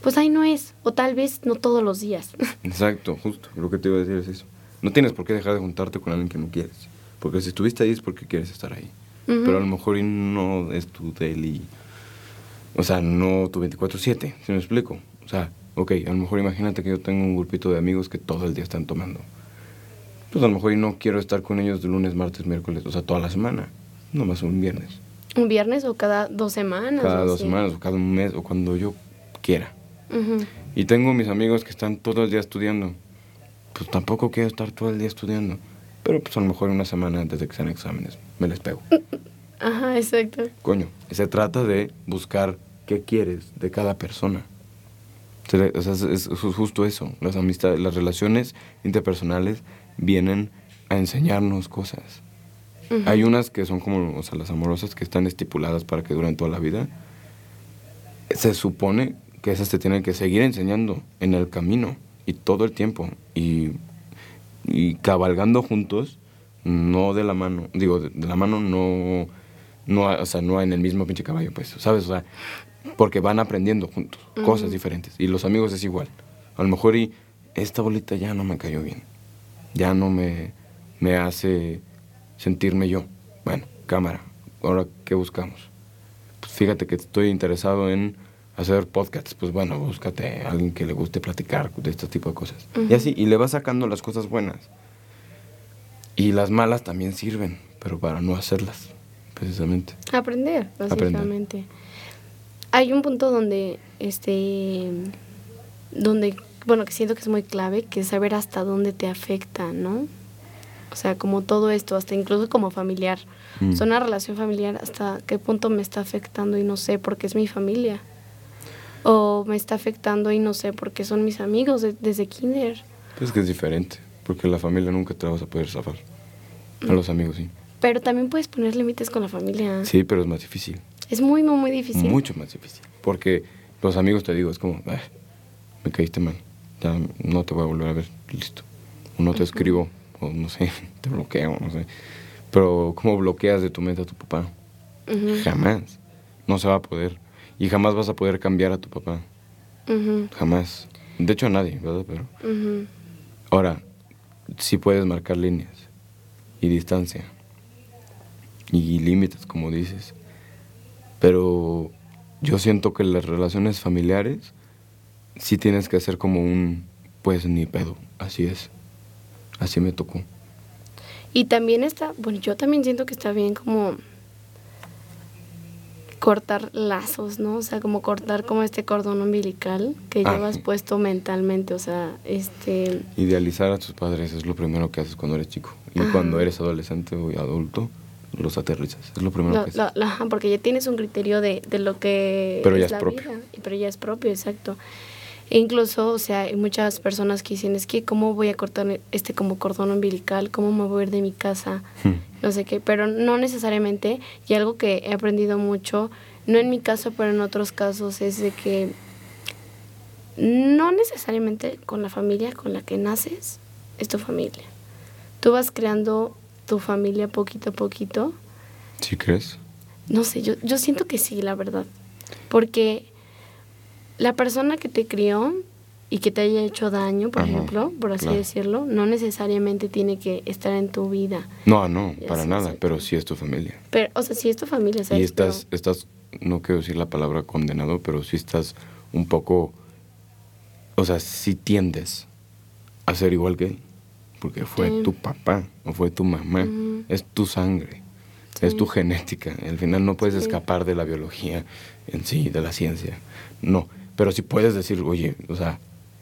pues ahí no es. O tal vez no todos los días. Exacto, justo. Lo que te iba a decir es eso. No tienes por qué dejar de juntarte con alguien que no quieres. Porque si estuviste ahí es porque quieres estar ahí. Ujú. Pero a lo mejor no es tu daily. O sea, no tu 24-7. ¿Sí me explico? O sea, Ok, a lo mejor imagínate que yo tengo un grupito de amigos que todo el día están tomando. Pues a lo mejor no quiero estar con ellos de lunes, martes, miércoles, o sea, toda la semana. Nomás un viernes. ¿Un viernes o cada dos semanas? Cada dos semanas o cada un mes o cuando yo quiera. Y tengo mis amigos que están todo el día estudiando. Pues tampoco quiero estar todo el día estudiando. Pero pues a lo mejor una semana antes de que sean exámenes me les pego. Ajá, exacto. Coño, se trata de buscar qué quieres de cada persona. O sea, es, justo eso. Las amistades, las relaciones interpersonales vienen a enseñarnos cosas. Hay unas que son como, o sea, las amorosas que están estipuladas para que duren toda la vida. Se supone que esas te tienen que seguir enseñando en el camino y todo el tiempo. Y, y cabalgando juntos, no de la mano, digo, de, la mano no, no, o sea, no en el mismo pinche caballo, pues, ¿sabes? O sea, porque van aprendiendo juntos cosas diferentes. Y los amigos es igual. A lo mejor y esta bolita ya no me cayó bien. Ya no me, me hace sentirme yo. Bueno, cámara. Ahora, ¿qué buscamos? Pues fíjate que estoy interesado en hacer podcasts. Pues bueno, búscate a alguien que le guste platicar de este tipo de cosas. Y así, y le vas sacando las cosas buenas. Y las malas también sirven, pero para no hacerlas, precisamente. Aprender, básicamente hay un punto donde, este, donde, bueno, que siento que es muy clave, que es saber hasta dónde te afecta, ¿no? O sea, como todo esto, hasta incluso como familiar. Mm. O sea, una relación familiar, hasta qué punto me está afectando y no sé, porque es mi familia. O me está afectando y no sé, porque son mis amigos desde kinder. Es que es diferente, porque la familia nunca te vas a poder zafar. A mm. los amigos sí. Pero también puedes poner límites con la familia. Sí, pero es más difícil. Es muy, muy, muy difícil. Mucho más difícil. Porque los amigos, te digo, es como, ah, me caíste mal, ya no te voy a volver a ver, listo. O no te escribo, o no sé, te bloqueo, no sé. Pero, ¿cómo bloqueas de tu mente a tu papá? Jamás. No se va a poder. Y jamás vas a poder cambiar a tu papá. Jamás. De hecho, a nadie, ¿verdad? Pero. Ahora, sí puedes marcar líneas y distancia y límites, como dices. Pero yo siento que las relaciones familiares sí tienes que hacer como un, pues ni pedo, así es, así me tocó. Y también está, bueno, yo también siento que está bien como cortar lazos, ¿no? O sea, como cortar como este cordón umbilical que ah, llevas puesto mentalmente, o sea, este... Idealizar a tus padres es lo primero que haces cuando eres chico. Y cuando eres adolescente o adulto, los aterrizas. Es lo primero que es. porque ya tienes un criterio de, de lo que pero es ya es propio. pero ya es propio, exacto. E incluso, o sea, hay muchas personas que dicen, es que cómo voy a cortar este como cordón umbilical, cómo me voy a ir de mi casa, hmm. no sé qué, pero no necesariamente, y algo que he aprendido mucho, no en mi caso, pero en otros casos, es de que no necesariamente con la familia con la que naces es tu familia. Tú vas creando tu familia poquito a poquito. ¿Sí crees? No sé, yo, yo siento que sí, la verdad. Porque la persona que te crió y que te haya hecho daño, por ejemplo, por así decirlo, no necesariamente tiene que estar en tu vida. No, no, para nada, pero sí es tu familia. Pero, o sea, sí es tu familia, ¿sabes? Y estás, estás, no quiero decir la palabra condenado, pero sí estás un poco, o sea, sí tiendes a ser igual que él porque fue tu papá o fue tu mamá, es tu sangre, es tu genética. Al final no puedes escapar de la biología en sí, de la ciencia. No, pero sí puedes decir, oye, o sea,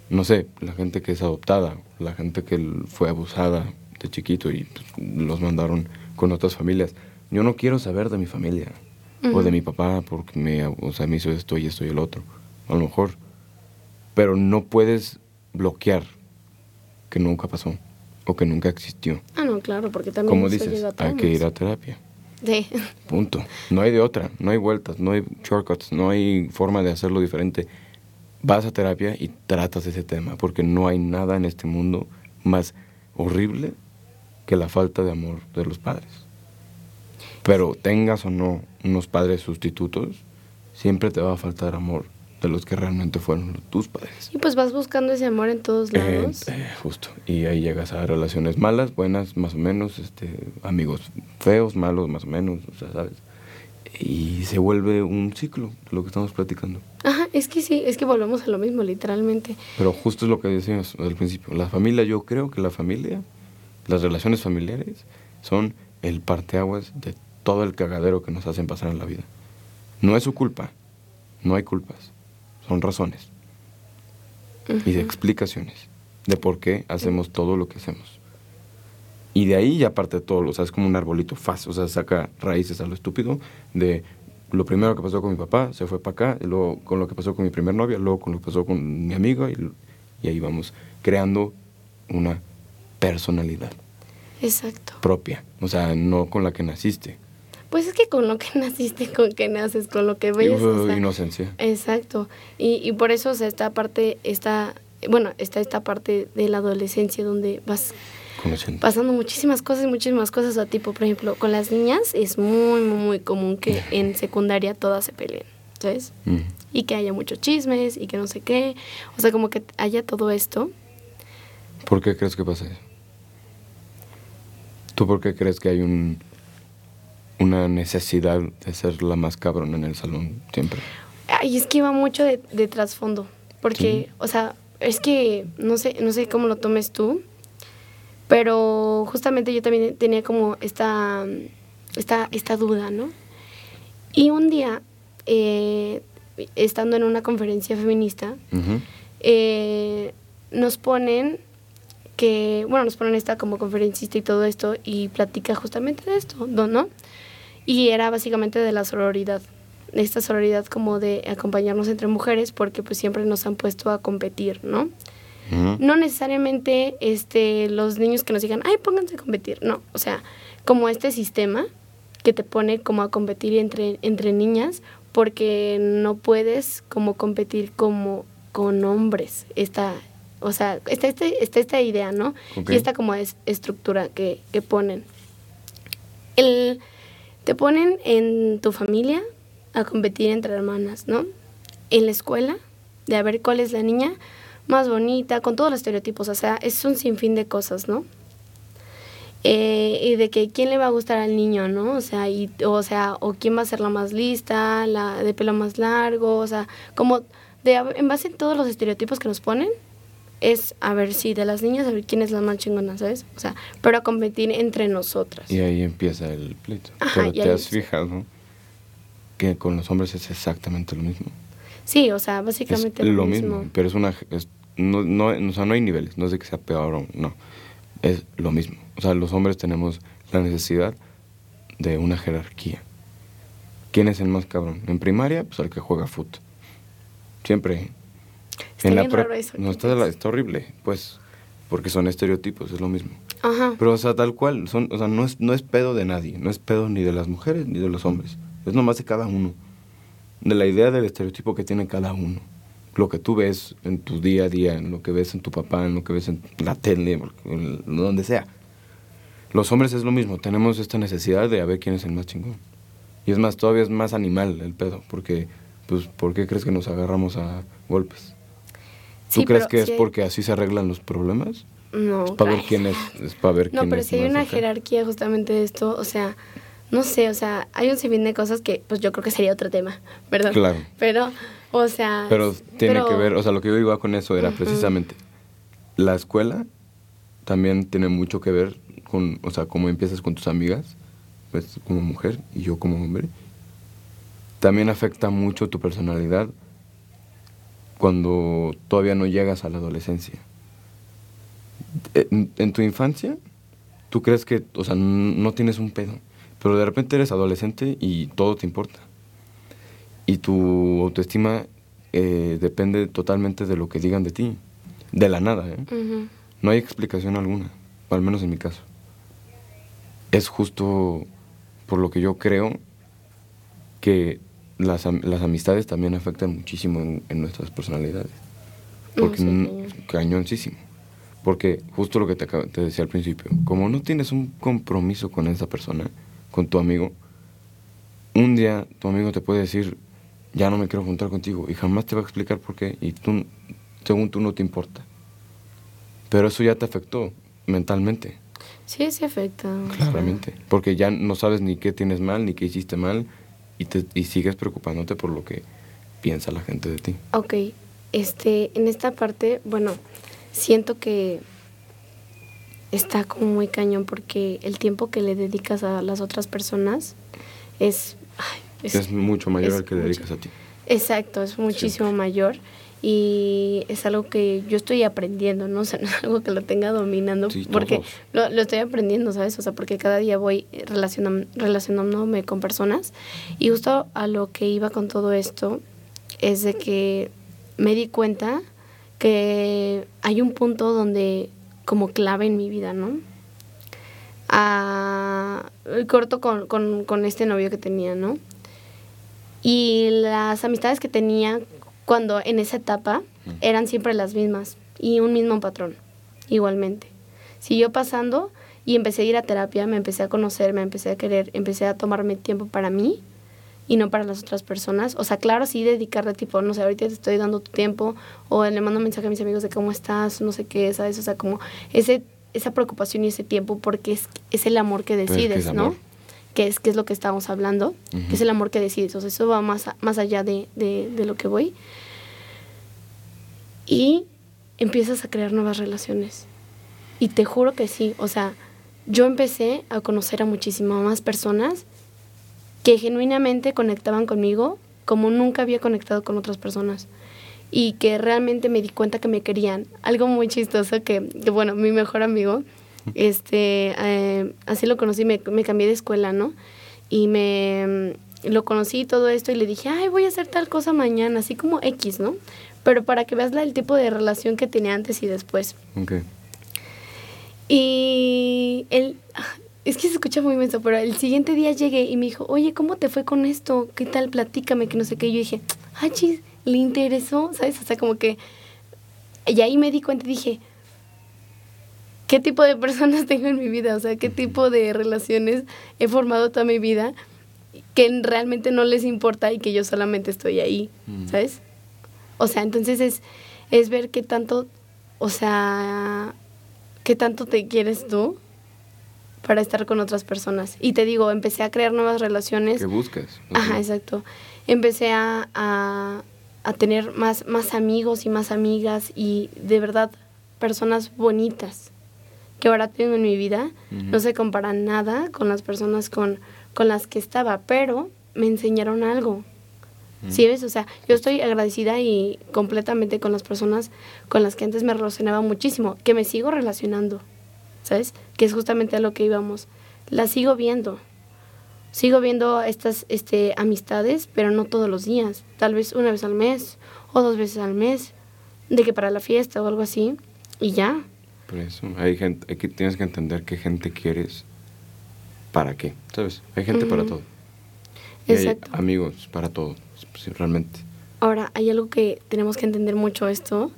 no sé, la gente que es adoptada, la gente que fue abusada de chiquito y pues, los mandaron con otras familias. Yo no quiero saber de mi familia o de mi papá porque me, o sea, me hizo esto y esto y el otro. A lo mejor. Pero no puedes bloquear que nunca pasó o que nunca existió. Ah, no, claro, porque también Como dices, hay que ir a terapia. Punto. No hay de otra, no hay vueltas, no hay shortcuts, no hay forma de hacerlo diferente. Vas a terapia y tratas ese tema, porque no hay nada en este mundo más horrible que la falta de amor de los padres. Pero tengas o no unos padres sustitutos, siempre te va a faltar amor de los que realmente fueron tus padres. Y pues vas buscando ese amor en todos eh, lados. Eh, justo. Y ahí llegas a relaciones malas, buenas, más o menos, este, amigos feos, malos, más o menos, o sea, ¿sabes? y se vuelve un ciclo, lo que estamos platicando. Ajá, es que sí, es que volvemos a lo mismo, literalmente. Pero justo es lo que decíamos al principio. La familia, yo creo que la familia, las relaciones familiares, son el parteaguas de todo el cagadero que nos hacen pasar en la vida. No es su culpa, no hay culpas, son razones y de explicaciones de por qué hacemos todo lo que hacemos. Y de ahí ya parte todo, o sea, es como un arbolito fácil, o sea, saca raíces a lo estúpido de lo primero que pasó con mi papá, se fue para acá, y luego con lo que pasó con mi primer novia, luego con lo que pasó con mi amigo, y, y ahí vamos creando una personalidad. Exacto. Propia, o sea, no con la que naciste. Pues es que con lo que naciste, con que naces, con lo que ves. O sea, inocencia. Exacto. Y, y por eso, o sea, esta parte, esta, bueno, está esta parte de la adolescencia donde vas pasando muchísimas cosas, muchísimas cosas. a tipo, por ejemplo, con las niñas es muy, muy, muy común que en secundaria todas se peleen, ¿sabes? Mm. Y que haya muchos chismes y que no sé qué. O sea, como que haya todo esto. ¿Por qué crees que pasa eso? ¿Tú por qué crees que hay un, una necesidad de ser la más cabrón en el salón siempre? Ay, es que va mucho de, trasfondo. Porque, o sea, es que no sé, no sé cómo lo tomes tú, pero justamente yo también tenía como esta, esta, esta duda, ¿no? Y un día, eh, estando en una conferencia feminista, eh, nos ponen que, bueno, nos ponen esta como conferencista y todo esto y platica justamente de esto, ¿no? Y era básicamente de la sororidad, esta sororidad como de acompañarnos entre mujeres porque pues siempre nos han puesto a competir, ¿no? No necesariamente este, los niños que nos digan, ay, pónganse a competir. No, o sea, como este sistema que te pone como a competir entre, entre niñas porque no puedes como competir como con hombres. Esta, o sea, está, este, está esta idea, ¿no? Y esta como es, estructura que, que ponen. El, te ponen en tu familia a competir entre hermanas, ¿no? En la escuela, de a ver cuál es la niña más bonita, con todos los estereotipos, o sea, es un sinfín de cosas, ¿no? Eh, y de que quién le va a gustar al niño, ¿no? O sea, y, o sea, o quién va a ser la más lista, la de pelo más largo, o sea, como de, en base a todos los estereotipos que nos ponen, es a ver si de las niñas, a ver quién es la más chingona, ¿sabes? O sea, pero a competir entre nosotras. Y ahí empieza el pleito. pero te has fijado que con los hombres es exactamente lo mismo. Sí, o sea, básicamente es lo, mismo. Pero es una no, no, o sea, no hay niveles, no es de que sea peor o no, es lo mismo. O sea, los hombres tenemos la necesidad de una jerarquía. ¿Quién es el más cabrón? En primaria, pues el que juega fútbol. Siempre. En la no está, está, horrible, pues, porque son estereotipos, es lo mismo. Ajá. Pero, o sea, tal cual, son, o sea, no es, no es pedo de nadie, no es pedo ni de las mujeres ni de los hombres, es nomás de cada uno, de la idea del estereotipo que tiene cada uno lo que tú ves en tu día a día, en lo que ves en tu papá, en lo que ves en la tele, en donde sea. Los hombres es lo mismo, tenemos esta necesidad de a ver quién es el más chingón. Y es más, todavía es más animal el pedo, porque, pues, ¿por qué crees que nos agarramos a golpes? ¿Tú crees que es porque así se arreglan los problemas? No. Es para ver quién es, es para ver no, pero si hay una jerarquía justamente de esto, o sea, no sé, o sea, hay un sinfín de cosas que, pues, yo creo que sería otro tema, ¿verdad? Claro. Pero o sea... Pero tiene que ver, o sea, lo que yo iba con eso era precisamente, la escuela también tiene mucho que ver con, o sea, cómo empiezas con tus amigas, pues como mujer y yo como hombre. También afecta mucho tu personalidad cuando todavía no llegas a la adolescencia. En, en tu infancia, tú crees que, o sea, no tienes un pedo, pero de repente eres adolescente y todo te importa y tu autoestima eh, depende totalmente de lo que digan de ti, de la nada. ¿eh? No hay explicación alguna, al menos en mi caso. Es justo por lo que yo creo que las, las amistades también afectan muchísimo en, nuestras personalidades. Porque mm, cañoncísimo. Porque justo lo que te, te decía al principio, como no tienes un compromiso con esa persona, con tu amigo, un día tu amigo te puede decir, ya no me quiero juntar contigo y jamás te va a explicar por qué y tú, según tú no te importa. Pero eso ya te afectó mentalmente. Sí, sí afecta. Claramente, porque ya no sabes ni qué tienes mal, ni qué hiciste mal, y, te, y sigues preocupándote por lo que piensa la gente de ti. Ok, este, en esta parte, bueno, siento que está como muy cañón porque el tiempo que le dedicas a las otras personas es... es, mucho mayor al que dedicas a ti. Exacto, es muchísimo mayor y es algo que yo estoy aprendiendo, ¿no? O sea, no es algo que lo tenga dominando, porque lo, lo, estoy aprendiendo, ¿sabes? O sea, porque cada día voy relacionándome con personas y justo a lo que iba con todo esto es de que me di cuenta que hay un punto donde como clave en mi vida, ¿no? Ah, corto con, con, con este novio que tenía, ¿no? Y las amistades que tenía cuando en esa etapa eran siempre las mismas y un mismo patrón, igualmente. Siguió pasando y empecé a ir a terapia, me empecé a conocer, me empecé a querer, empecé a tomarme tiempo para mí y no para las otras personas. O sea, claro, sí dedicarle tipo, no sé, ahorita te estoy dando tu tiempo o le mando un mensaje a mis amigos de cómo estás, no sé qué, ¿sabes? O sea, como ese, esa preocupación y ese tiempo porque es, es el amor que decides, ¿no? Que es, que es lo que estamos hablando, que es el amor que decides. O sea, eso va más, más allá de, de, de, lo que voy. Y empiezas a crear nuevas relaciones. Y te juro que sí. O sea, yo empecé a conocer a muchísimas más personas que genuinamente conectaban conmigo como nunca había conectado con otras personas y que realmente me di cuenta que me querían. Algo muy chistoso que, que bueno, mi mejor amigo este, eh, así lo conocí, me, me, cambié de escuela, ¿no? Y me mm, lo conocí todo esto y le dije, ay, voy a hacer tal cosa mañana, así como X, ¿no? Pero para que veas la, el tipo de relación que tenía antes y después. Okay. Y él, es que se escucha muy menso, pero el siguiente día llegué y me dijo, oye, ¿cómo te fue con esto? ¿Qué tal? Platícame, que no sé qué. Y yo dije, ay, chis, le interesó, ¿sabes? O sea, como que... Y ahí me di cuenta y dije, qué tipo de personas tengo en mi vida, o sea, qué tipo de relaciones he formado toda mi vida que realmente no les importa y que yo solamente estoy ahí, mm. ¿sabes? O sea, entonces es, es ver qué tanto, o sea, qué tanto te quieres tú para estar con otras personas. Y te digo, empecé a crear nuevas relaciones. Que buscas. Ajá, exacto. Empecé a, a, a tener más, más amigos y más amigas y de verdad personas bonitas que ahora tengo en mi vida no se compara nada con las personas con, con las que estaba, pero me enseñaron algo. ¿Sí ves? O sea, yo estoy agradecida y completamente con las personas con las que antes me relacionaba muchísimo, que me sigo relacionando, ¿sabes? Que es justamente a lo que íbamos. Las sigo viendo. Sigo viendo estas este, amistades, pero no todos los días. Tal vez una vez al mes o dos veces al mes, de que para la fiesta o algo así, y ya. Por eso, hay gente, que tienes que entender qué gente quieres, para qué, ¿sabes? Hay gente para todo. Exacto. amigos para todo, realmente. Ahora, hay algo que tenemos que entender mucho esto,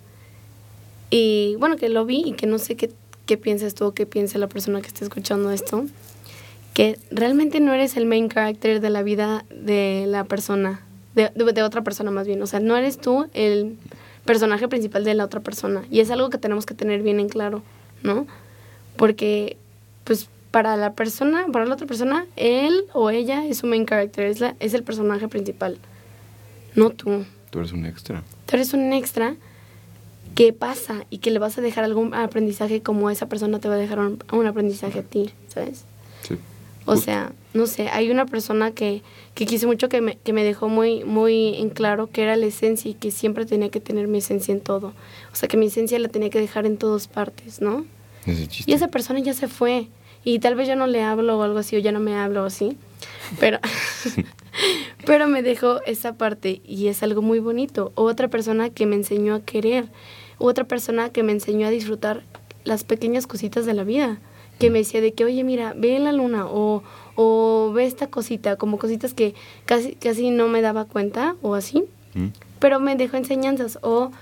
y bueno, que lo vi y que no sé qué, qué piensas tú o qué piensa la persona que está escuchando esto, que realmente no eres el main character de la vida de la persona, de, de otra persona más bien, o sea, no eres tú el personaje principal de la otra persona. Y es algo que tenemos que tener bien en claro, ¿no? Porque, pues, para la persona, para la otra persona, él o ella es su main character, es, la, es el personaje principal, no tú. Tú eres un extra. Tú eres un extra que pasa y que le vas a dejar algún aprendizaje como esa persona te va a dejar un, un aprendizaje a ti, ¿sabes? O sea, no sé, hay una persona que, que quise mucho que me, que me dejó muy, muy en claro que era la esencia y que siempre tenía que tener mi esencia en todo. O sea, que mi esencia la tenía que dejar en todas partes, ¿no? y esa persona ya se fue. Y tal vez yo no le hablo o algo así, o ya no me hablo o así. Pero, pero me dejó esa parte y es algo muy bonito. otra persona que me enseñó a querer. otra persona que me enseñó a disfrutar las pequeñas cositas de la vida que me decía de que, oye, mira, ve la luna o, o ve esta cosita, como cositas que casi, casi no me daba cuenta o así, mm. pero me dejó enseñanzas o,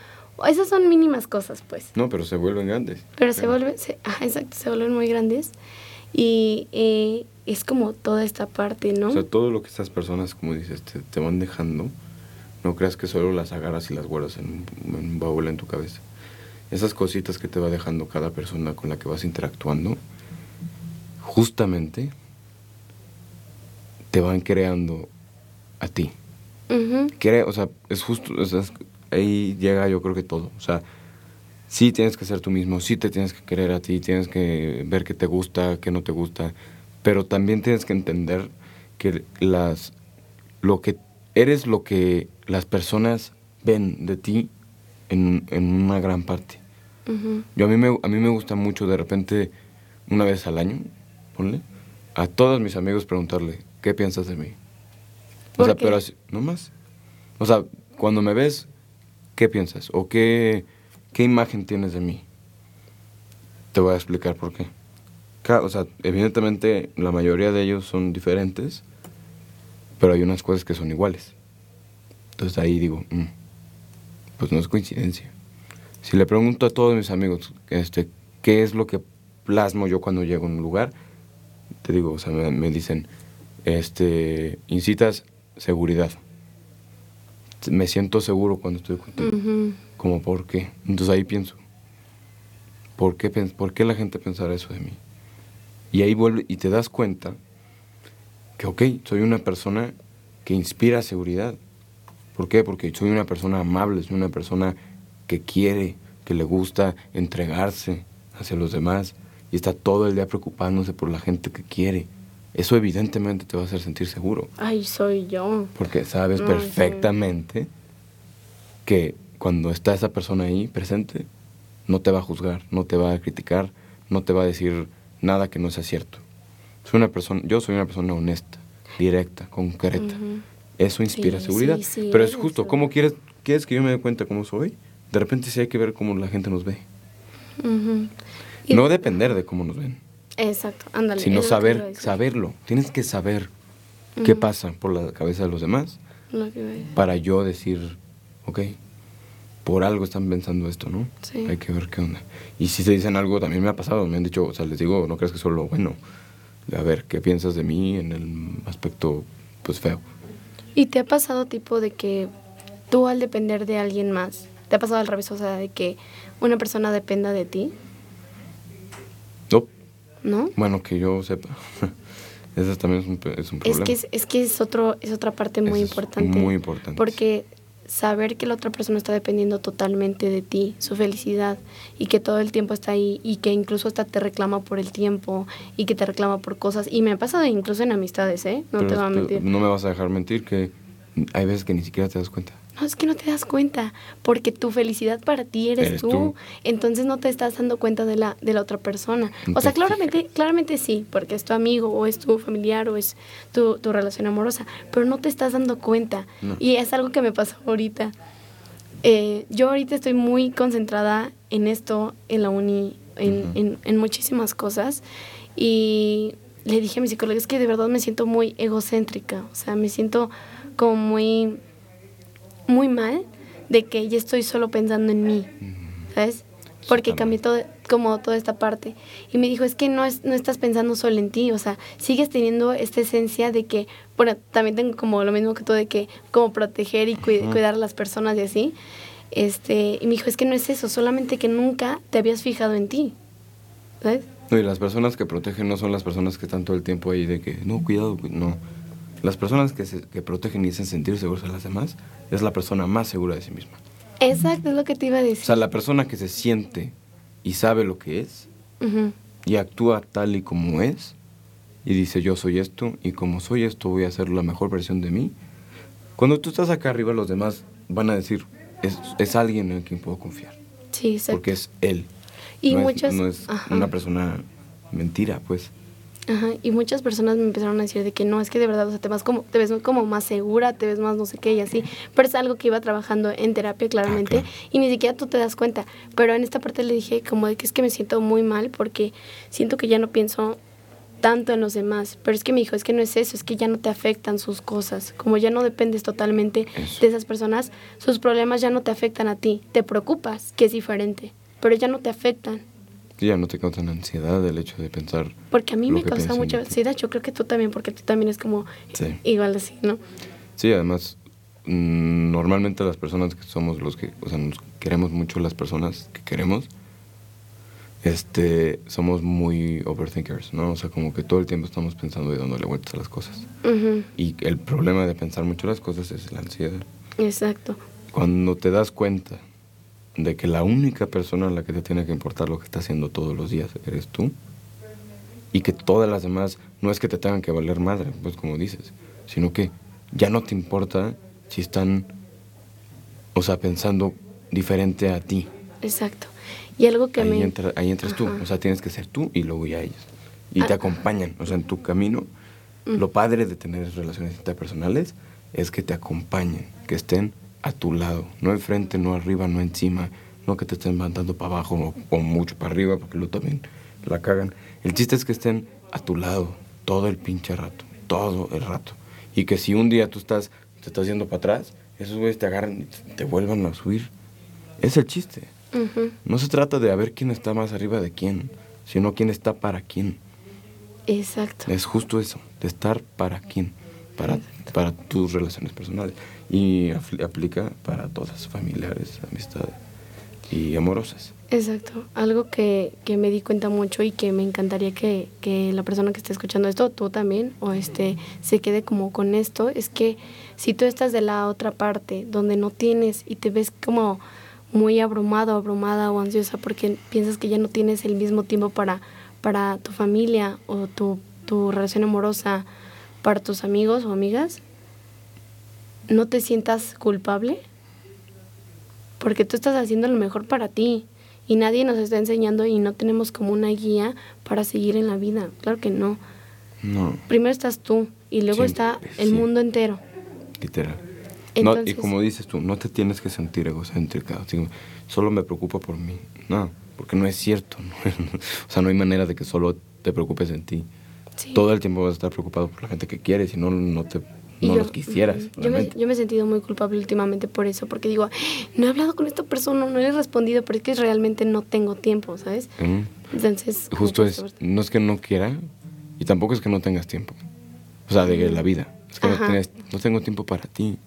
esas son mínimas cosas, pues. No, pero se vuelven grandes. Pero se vuelven, ah, exacto, se vuelven muy grandes y eh, es como toda esta parte, ¿no? O sea, todo lo que estas personas, como dices, te, te van dejando, no creas que solo las agarras y las guardas en, en un baúl en tu cabeza. Esas cositas que te va dejando cada persona con la que vas interactuando, justamente te van creando a ti. O sea, es justo, o sea, es- ahí llega yo creo que todo. O sea, sí tienes que ser tú mismo, sí te tienes que querer a ti, tienes que ver qué te gusta, qué no te gusta, pero también tienes que entender que las, lo que eres lo que las personas ven de ti en, en una gran parte. Yo a mí, me, a mí me gusta mucho de repente, una vez al año, ponle, a todos mis amigos preguntarle, ¿qué piensas de mí? O ¿Por sea, qué? pero así, no más. O sea, cuando me ves, ¿qué piensas? ¿O qué, qué imagen tienes de mí? Te voy a explicar por qué. O sea, evidentemente la mayoría de ellos son diferentes, pero hay unas cosas que son iguales. Entonces ahí digo, "Mm, pues no es coincidencia. Si le pregunto a todos mis amigos este, qué es lo que plasmo yo cuando llego a un lugar, te digo, o sea, me, me dicen, este, incitas seguridad. Me siento seguro cuando estoy contigo. Como, ¿por qué? Entonces ahí pienso, ¿por qué, ¿por qué la gente pensará eso de mí? Y ahí vuelve y te das cuenta que, ok, soy una persona que inspira seguridad. ¿Por qué? Porque soy una persona amable, soy una persona que quiere, que le gusta entregarse hacia los demás y está todo el día preocupándose por la gente que quiere. Eso evidentemente te va a hacer sentir seguro. Ay, soy yo. Porque sabes perfectamente que cuando está esa persona ahí presente, no te va a juzgar, no te va a criticar, no te va a decir nada que no sea cierto. Soy una persona, yo soy una persona honesta, directa, concreta. Eso inspira Sí, seguridad. sí, Pero es justo. ¿cómo quieres, quieres que yo me dé cuenta cómo soy? De repente sí hay que ver cómo la gente nos ve. Ujú. Y- No depender de cómo nos ven, Exacto, ándale. sino saber, saberlo. Tienes que saber qué pasa por la cabeza de los demás que para yo decir, ok, por algo están pensando esto, ¿no? Sí. Hay que ver qué onda. Y si se dicen algo, también me ha pasado, me han dicho, o sea, les digo, no crees que solo bueno. A ver, ¿qué piensas de mí en el aspecto, pues, feo? ¿Y te ha pasado tipo de que tú al depender de alguien más, te ha pasado al revés, o sea, de que una persona dependa de ti, ¿no? bueno, que yo sepa. También es un, es un Es problema. que es, es que es otro es otra parte muy Eso es importante. muy importante. Porque saber que la otra persona está dependiendo totalmente de ti, su felicidad, y que todo el tiempo está ahí, y que incluso hasta te reclama por el tiempo, y que te reclama por cosas. Y me ha pasado incluso en amistades, ¿eh? No Pero te voy a es mentir. No me vas a dejar mentir que hay veces que ni siquiera te das cuenta. No, es que no te das cuenta, porque tu felicidad para ti eres, Eres tú. tú. Entonces no te estás dando cuenta de la, de la otra persona. O sea, claramente, claramente sí, porque es tu amigo, o es tu familiar, o es tu, tu relación amorosa, pero no te estás dando cuenta. No. Y es algo que me pasó ahorita. Eh, yo ahorita estoy muy concentrada en esto, en la uni, en, en, en muchísimas cosas. Y le dije a mi psicóloga, es que de verdad me siento muy egocéntrica, o sea, me siento como muy, muy mal de que ya estoy solo pensando en mí, ¿sabes? Porque cambié todo, como toda esta parte. Y me dijo, es que no, es, no estás pensando solo en ti, o sea, sigues teniendo esta esencia de que, bueno, también tengo como lo mismo que tú, de que como proteger y cuidar a las personas y así. Este, y me dijo, es que no es eso, solamente que nunca te habías fijado en ti, ¿sabes? No, y las personas que protegen no son las personas que están todo el tiempo ahí de que, no, cuidado, cu- no. Las personas que, se, que protegen y hacen sentir seguros a las demás es la persona más segura de sí misma. Exacto, es lo que te iba a O decir. sea, la persona que se siente y sabe lo que es Ujú. y actúa tal y como es y dice yo soy esto y como soy esto voy a ser la mejor versión de mí. Cuando tú estás acá arriba los demás van a decir es, es alguien en quien puedo confiar Sí, exacto. porque es él. Y no muchas- es, no es ajá. una persona mentira, pues. Ajá, y muchas personas me empezaron a decir de que no, es que de verdad, o sea, te, vas como, te ves como más segura, te ves más no sé qué y así. Pero es algo que iba trabajando en terapia, claramente, Ah, y ni siquiera tú te das cuenta. Pero en esta parte le dije como de que es que me siento muy mal porque siento que ya no pienso tanto en los demás. Pero es que me dijo, es que no es eso, es que ya no te afectan sus cosas. Como ya no dependes totalmente Eso. de esas personas, sus problemas ya no te afectan a ti. Te preocupas, que es diferente, pero ya no te afectan. Ya no te causan ansiedad el hecho de pensar. Porque a mí me causa mucha ansiedad. Yo creo que tú también, porque tú también es como Sí. igual así, ¿no? Sí, además, mm, normalmente las personas que somos los que, o sea, nos queremos mucho las personas que queremos, este, somos muy overthinkers, ¿no? O sea, como que todo el tiempo estamos pensando y dándole vueltas a las cosas. Y el problema de pensar mucho las cosas es la ansiedad. Exacto. Cuando te das cuenta de que la única persona a la que te tiene que importar lo que está haciendo todos los días eres tú, y que todas las demás no es que te tengan que valer madre, pues como dices, sino que ya no te importa si están, o sea, pensando diferente a ti. Exacto. Y algo que ahí me... ahí entras tú, o sea, tienes que ser tú y luego ya ellos. Y te ah. acompañan, o sea, en tu camino. Mm. Lo padre de tener relaciones interpersonales es que te acompañen, que estén a tu lado, no enfrente, no arriba, no encima, no que te estén mandando para abajo o, o mucho para arriba, porque luego también la cagan. El chiste es que estén a tu lado todo el pinche rato, todo el rato. Y que si un día tú estás, te estás yendo para atrás, esos güeyes te agarran y te vuelvan a subir. Es el chiste. No se trata de a ver quién está más arriba de quién, sino quién está para quién. Exacto. Es justo eso, de estar para quién, para, para tus relaciones personales. Y aplica para todas, familiares, amistades y amorosas. Exacto, algo que, que, me di cuenta mucho y que me encantaría que, que, la persona que esté escuchando esto, tú también, o este, se quede como con esto, es que si tú estás de la otra parte, donde no tienes y te ves como muy abrumado, abrumada o ansiosa porque piensas que ya no tienes el mismo tiempo para, para tu familia o tu, tu relación amorosa, para tus amigos o amigas, no te sientas culpable porque tú estás haciendo lo mejor para ti y nadie nos está enseñando y no tenemos como una guía para seguir en la vida. Claro que no. No. Primero estás tú y luego está el mundo entero. Literal. y como dices tú, no te tienes que sentir egocéntrica. Solo me preocupa por mí. No, porque no es cierto. o sea, no hay manera de que solo te preocupes en ti. Todo el tiempo vas a estar preocupado por la gente que quieres y no, no te no los quisieras. Yo me, yo me, he sentido muy culpable últimamente por eso, porque digo, no he hablado con esta persona, no le he respondido, pero es que realmente no tengo tiempo, ¿sabes? Entonces... Justo es, no es que no quiera y tampoco es que no tengas tiempo. O sea, de la vida. Es que no, no tengo tiempo para ti.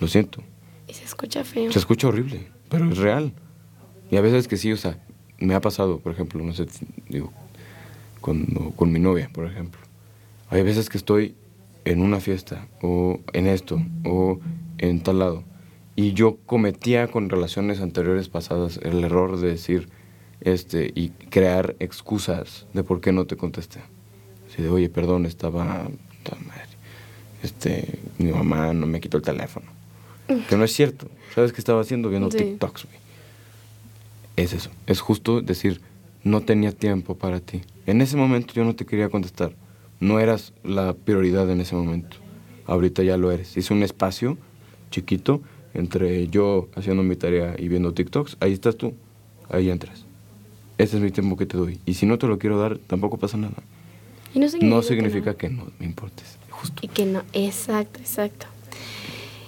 Lo siento. Y se escucha feo. Se escucha horrible, pero es real. Y a veces que sí, o sea, me ha pasado, por ejemplo, no sé, digo, con, con mi novia, por ejemplo. Hay veces que estoy en una fiesta o en esto o en tal lado. Y yo cometía con relaciones anteriores pasadas el error de decir este y crear excusas de por qué no te contesté. Así de, oye, perdón, estaba este, mi mamá no me quitó el teléfono. Que no es cierto. ¿Sabes qué estaba haciendo? Viendo TikToks, Es eso. Es justo decir, no tenía tiempo para ti. En ese momento yo no te quería contestar no eras la prioridad en ese momento. Ahorita ya lo eres. Es un espacio chiquito entre yo haciendo mi tarea y viendo TikToks. Ahí estás tú. Ahí entras. Ese es mi tiempo que te doy. Y si no te lo quiero dar, tampoco pasa nada. no significa, que, no. me importes. Justo. Y que no. Exacto, exacto.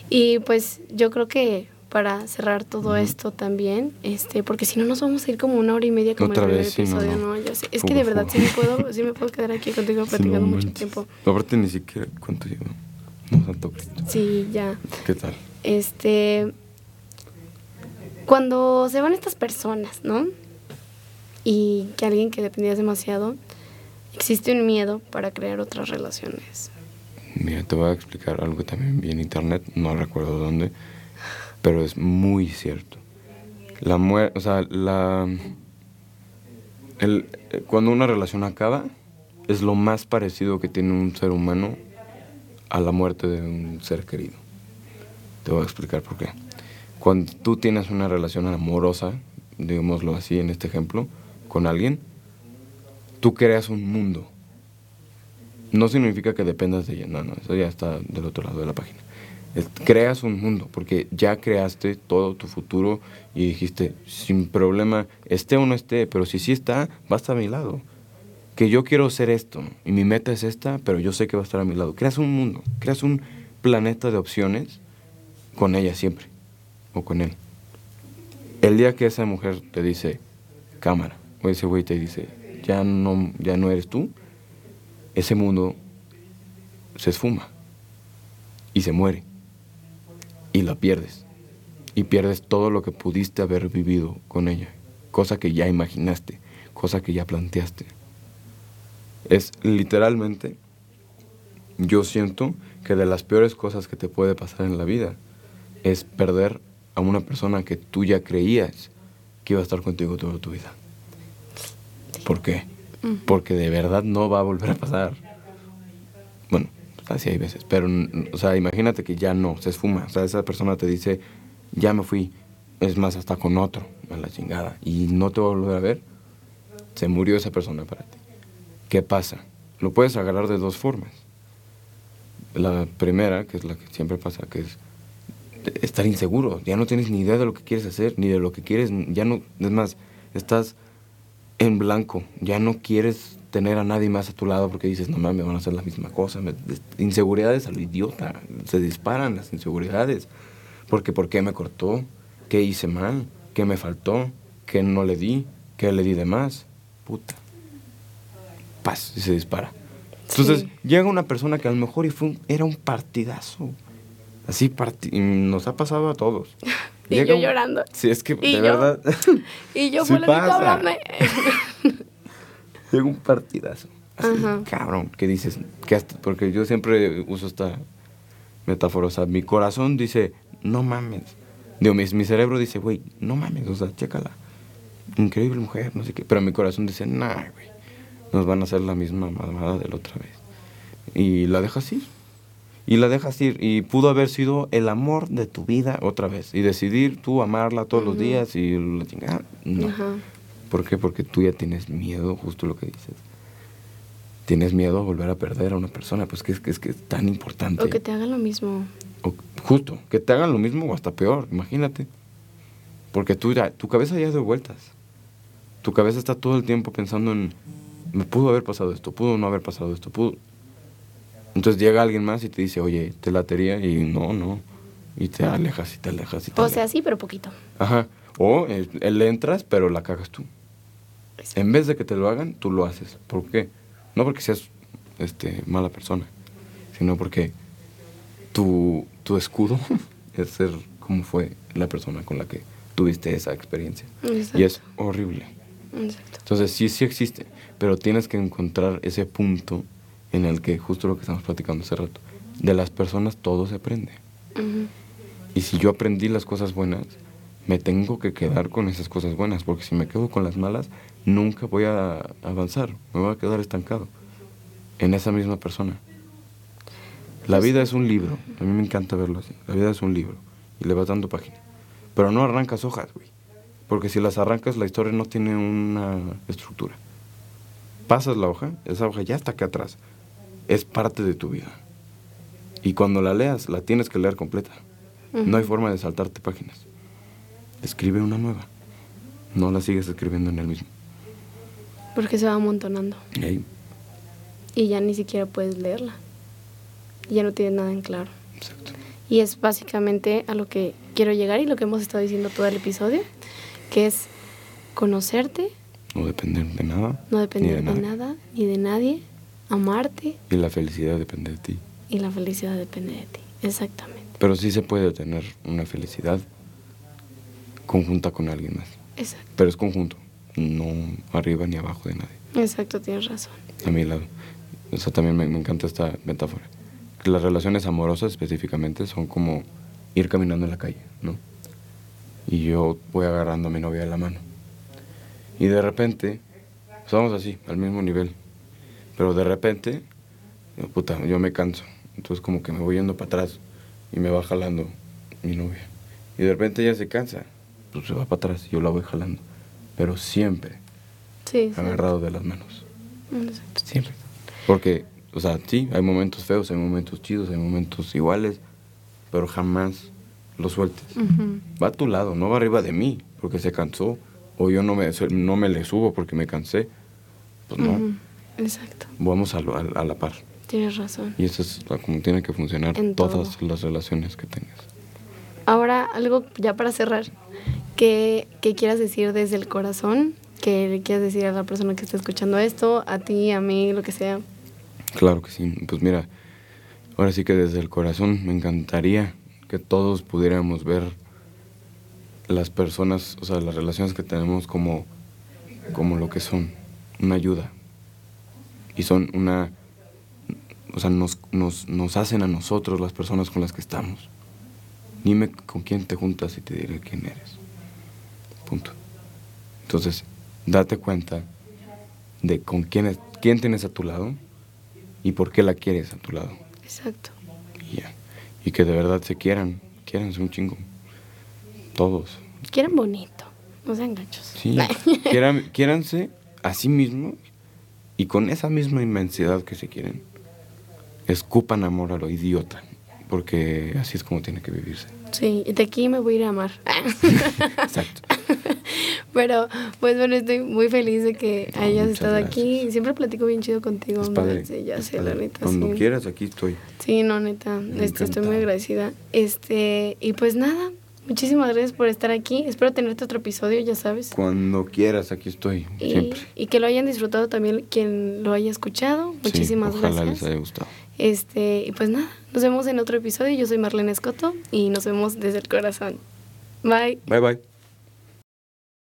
Y pues yo creo que para cerrar todo esto también, este, porque si no nos vamos a ir como una hora y media como el primer episodio, no, Es que de verdad sí me puedo, sí me puedo quedar aquí contigo platicando mucho tiempo. Aparte ni siquiera cuánto llevo. No tanto. Sí, ya. ¿Qué tal? Este cuando se van estas personas, ¿no? Y que alguien que dependías demasiado, existe un miedo para crear otras relaciones. Mira, te voy a explicar algo también vi en internet, no recuerdo dónde pero es muy cierto. La muerte, o sea, la, el, cuando una relación acaba, es lo más parecido que tiene un ser humano a la muerte de un ser querido. Te voy a explicar por qué. Cuando tú tienes una relación amorosa, digámoslo así en este ejemplo, con alguien, tú creas un mundo. No significa que dependas de ella, no, no, eso ya está del otro lado de la página creas un mundo, porque ya creaste todo tu futuro y dijiste, sin problema, esté o no esté, pero si sí está, va a estar a mi lado. Que yo quiero ser esto y mi meta es esta, pero yo sé que va a estar a mi lado. Creas un mundo, creas un planeta de opciones con ella siempre, o con él. El día que esa mujer te dice, cámara, o ese güey te dice, ya no, ya no eres tú, ese mundo se esfuma y se muere y la pierdes. Y pierdes todo lo que pudiste haber vivido con ella, cosa que ya imaginaste. cosa que ya planteaste. Es literalmente, yo siento que de las peores cosas que te puede pasar en la vida es perder a una persona que tú ya creías que iba a estar contigo toda tu vida. ¿Por qué? Porque de verdad no va a volver a pasar. Bueno, así hay veces, pero, o sea, imagínate que ya no, se esfuma. O sea, esa persona te dice, ya me fui, es más, hasta con otro, a la chingada, y no te va a volver a ver. Se murió esa persona para ti. ¿Qué pasa? Lo puedes agarrar de dos formas. La primera, que es la que siempre pasa, que es estar inseguro. Ya no tienes ni idea de lo que quieres hacer, ni de lo que quieres. Ya no, es más, estás en blanco. Ya no quieres tener a nadie más a tu lado porque dices, no mames, van a hacer la misma cosa. inseguridades a lo idiota. Se disparan las inseguridades. Porque, ¿por qué me cortó? ¿Qué hice mal? ¿Qué me faltó? ¿Qué no le di? ¿Qué le di de más? Puta. Paz, y se dispara. Entonces, llega una persona que a lo mejor y fue era un partidazo. Así nos ha pasado a todos. y yo llorando. Sí, es que de verdad. y yo sí pasa. Llega un partidazo. Así, cabrón, ¿qué dices? Que porque yo siempre uso esta metáfora. O sea, mi corazón dice, no mames. Digo, mi, mi cerebro dice, güey, no mames, o sea, chécala. Increíble mujer, no sé qué. Pero mi corazón dice, nah, güey. Nos van a hacer la misma mamada de la otra vez. Y la dejas ir y la dejas ir. Y pudo haber sido el amor de tu vida otra vez. Y decidir tú amarla todos los días y la chingada. No. ¿Por qué? Porque tú ya tienes miedo, justo lo que dices. Tienes miedo a volver a perder a una persona, pues que es que es, que es tan importante. O que te hagan lo mismo. justo, que te hagan lo mismo o hasta peor, imagínate. Porque tú, tu cabeza ya de vueltas. Tu cabeza está todo el tiempo pensando en, me pudo haber pasado esto, pudo no haber pasado esto, pudo... Entonces llega alguien más y te dice, oye, te latería y no, no. Y te alejas y te alejas y te O sea, sí, pero poquito. Ajá. O él, eh, le entras, pero la cagas tú. En vez de que te lo hagan, tú lo haces. ¿Por qué? No porque seas este, mala persona, sino porque tu, tu escudo es ser como fue la persona con la que tuviste esa experiencia. Y es horrible. Exacto. Entonces sí, sí existe, pero tienes que encontrar ese punto en el que justo lo que estamos platicando hace rato, de las personas todo se aprende. Y si yo aprendí las cosas buenas, me tengo que quedar con esas cosas buenas, porque si me quedo con las malas, nunca voy a avanzar, me voy a quedar estancado en esa misma persona. La vida es un libro, a mí me encanta verlo así, la vida es un libro, y le vas dando páginas, pero no arrancas hojas, güey, porque si las arrancas la historia no tiene una estructura. Pasas la hoja, esa hoja ya está acá atrás, es parte de tu vida. Y cuando la leas, la tienes que leer completa. No hay forma de saltarte páginas. Escribe una nueva. No la sigues escribiendo en el mismo. Porque se va amontonando. Y ya ni siquiera puedes leerla. Ya no tienes nada en claro. Exacto. Y es básicamente a lo que quiero llegar y lo que hemos estado diciendo todo el episodio, que es conocerte. No depender de nada. No depender de, nada, ni de nadie amarte. Y la felicidad depende de ti. Y la felicidad depende de ti, exactamente. Pero sí se puede tener una felicidad conjunta con alguien más. Exacto. Pero es conjunto, no arriba ni abajo de nadie. Exacto, tienes razón. A mi lado. O sea, también me, me encanta esta metáfora. Que las relaciones amorosas específicamente son como ir caminando en la calle, ¿no? Y yo voy agarrando a mi novia de la mano. Y de repente, estamos así, al mismo nivel, pero de repente, puta, yo me canso. Entonces como que me voy yendo para atrás y me va jalando mi novia. Y de repente ella se cansa, pues se va para atrás y yo la voy jalando. Pero siempre sí, agarrado de las manos. Siempre. Porque, o sea, sí, hay momentos feos, hay momentos chidos, hay momentos iguales, pero jamás lo sueltes. Va a tu lado, no va arriba de mí porque se cansó. O yo no me, no me le subo porque me cansé. Pues no. Exacto. Vamos a, a, la par. Tienes razón. Y eso es como tiene que funcionar en todas las relaciones que tengas. Ahora, algo ya para cerrar, ¿qué, ¿qué, quieras decir desde el corazón? ¿Qué le quieras decir a la persona que está escuchando esto? A ti, a mí, lo que sea. Claro que sí. Pues mira, ahora sí que desde el corazón me encantaría que todos pudiéramos ver las personas, o sea, las relaciones que tenemos como como lo que son, una ayuda. Y son una, o sea, nos, nos, nos hacen a nosotros las personas con las que estamos. Dime con quién te juntas y te diré quién eres. Punto. Entonces, date cuenta de con quién, es- quién tienes a tu lado y por qué la quieres a tu lado. Exacto. Y ya. Y que de verdad se quieran, quieranse un chingo. Todos. Quieren bonito, no sean gachos. Sí. Quieran, quiéranse a sí mismos y con esa misma inmensidad que se quieren, escupan amor a lo idiota. Porque así es como tiene que vivirse. Sí, y de aquí me voy a ir a amar. Exacto. Pero, pues bueno, estoy muy feliz de que No, hayas estado aquí. gracias. Siempre platico bien chido contigo. Es padre. Sí, ya es sé, la padre. neta. Cuando sí. quieras, aquí estoy. Sí, no, neta. Este, estoy muy agradecida. Este, y pues nada, muchísimas gracias por estar aquí. Espero tenerte otro episodio, ya sabes. Cuando quieras, aquí estoy. Y, Siempre. y que lo hayan disfrutado también quien lo haya escuchado. Sí, Muchísimas ojalá gracias. les haya gustado. Este, y pues nada, nos vemos en otro episodio. Yo soy Marlene Escoto y nos vemos desde el corazón. Bye. Bye bye.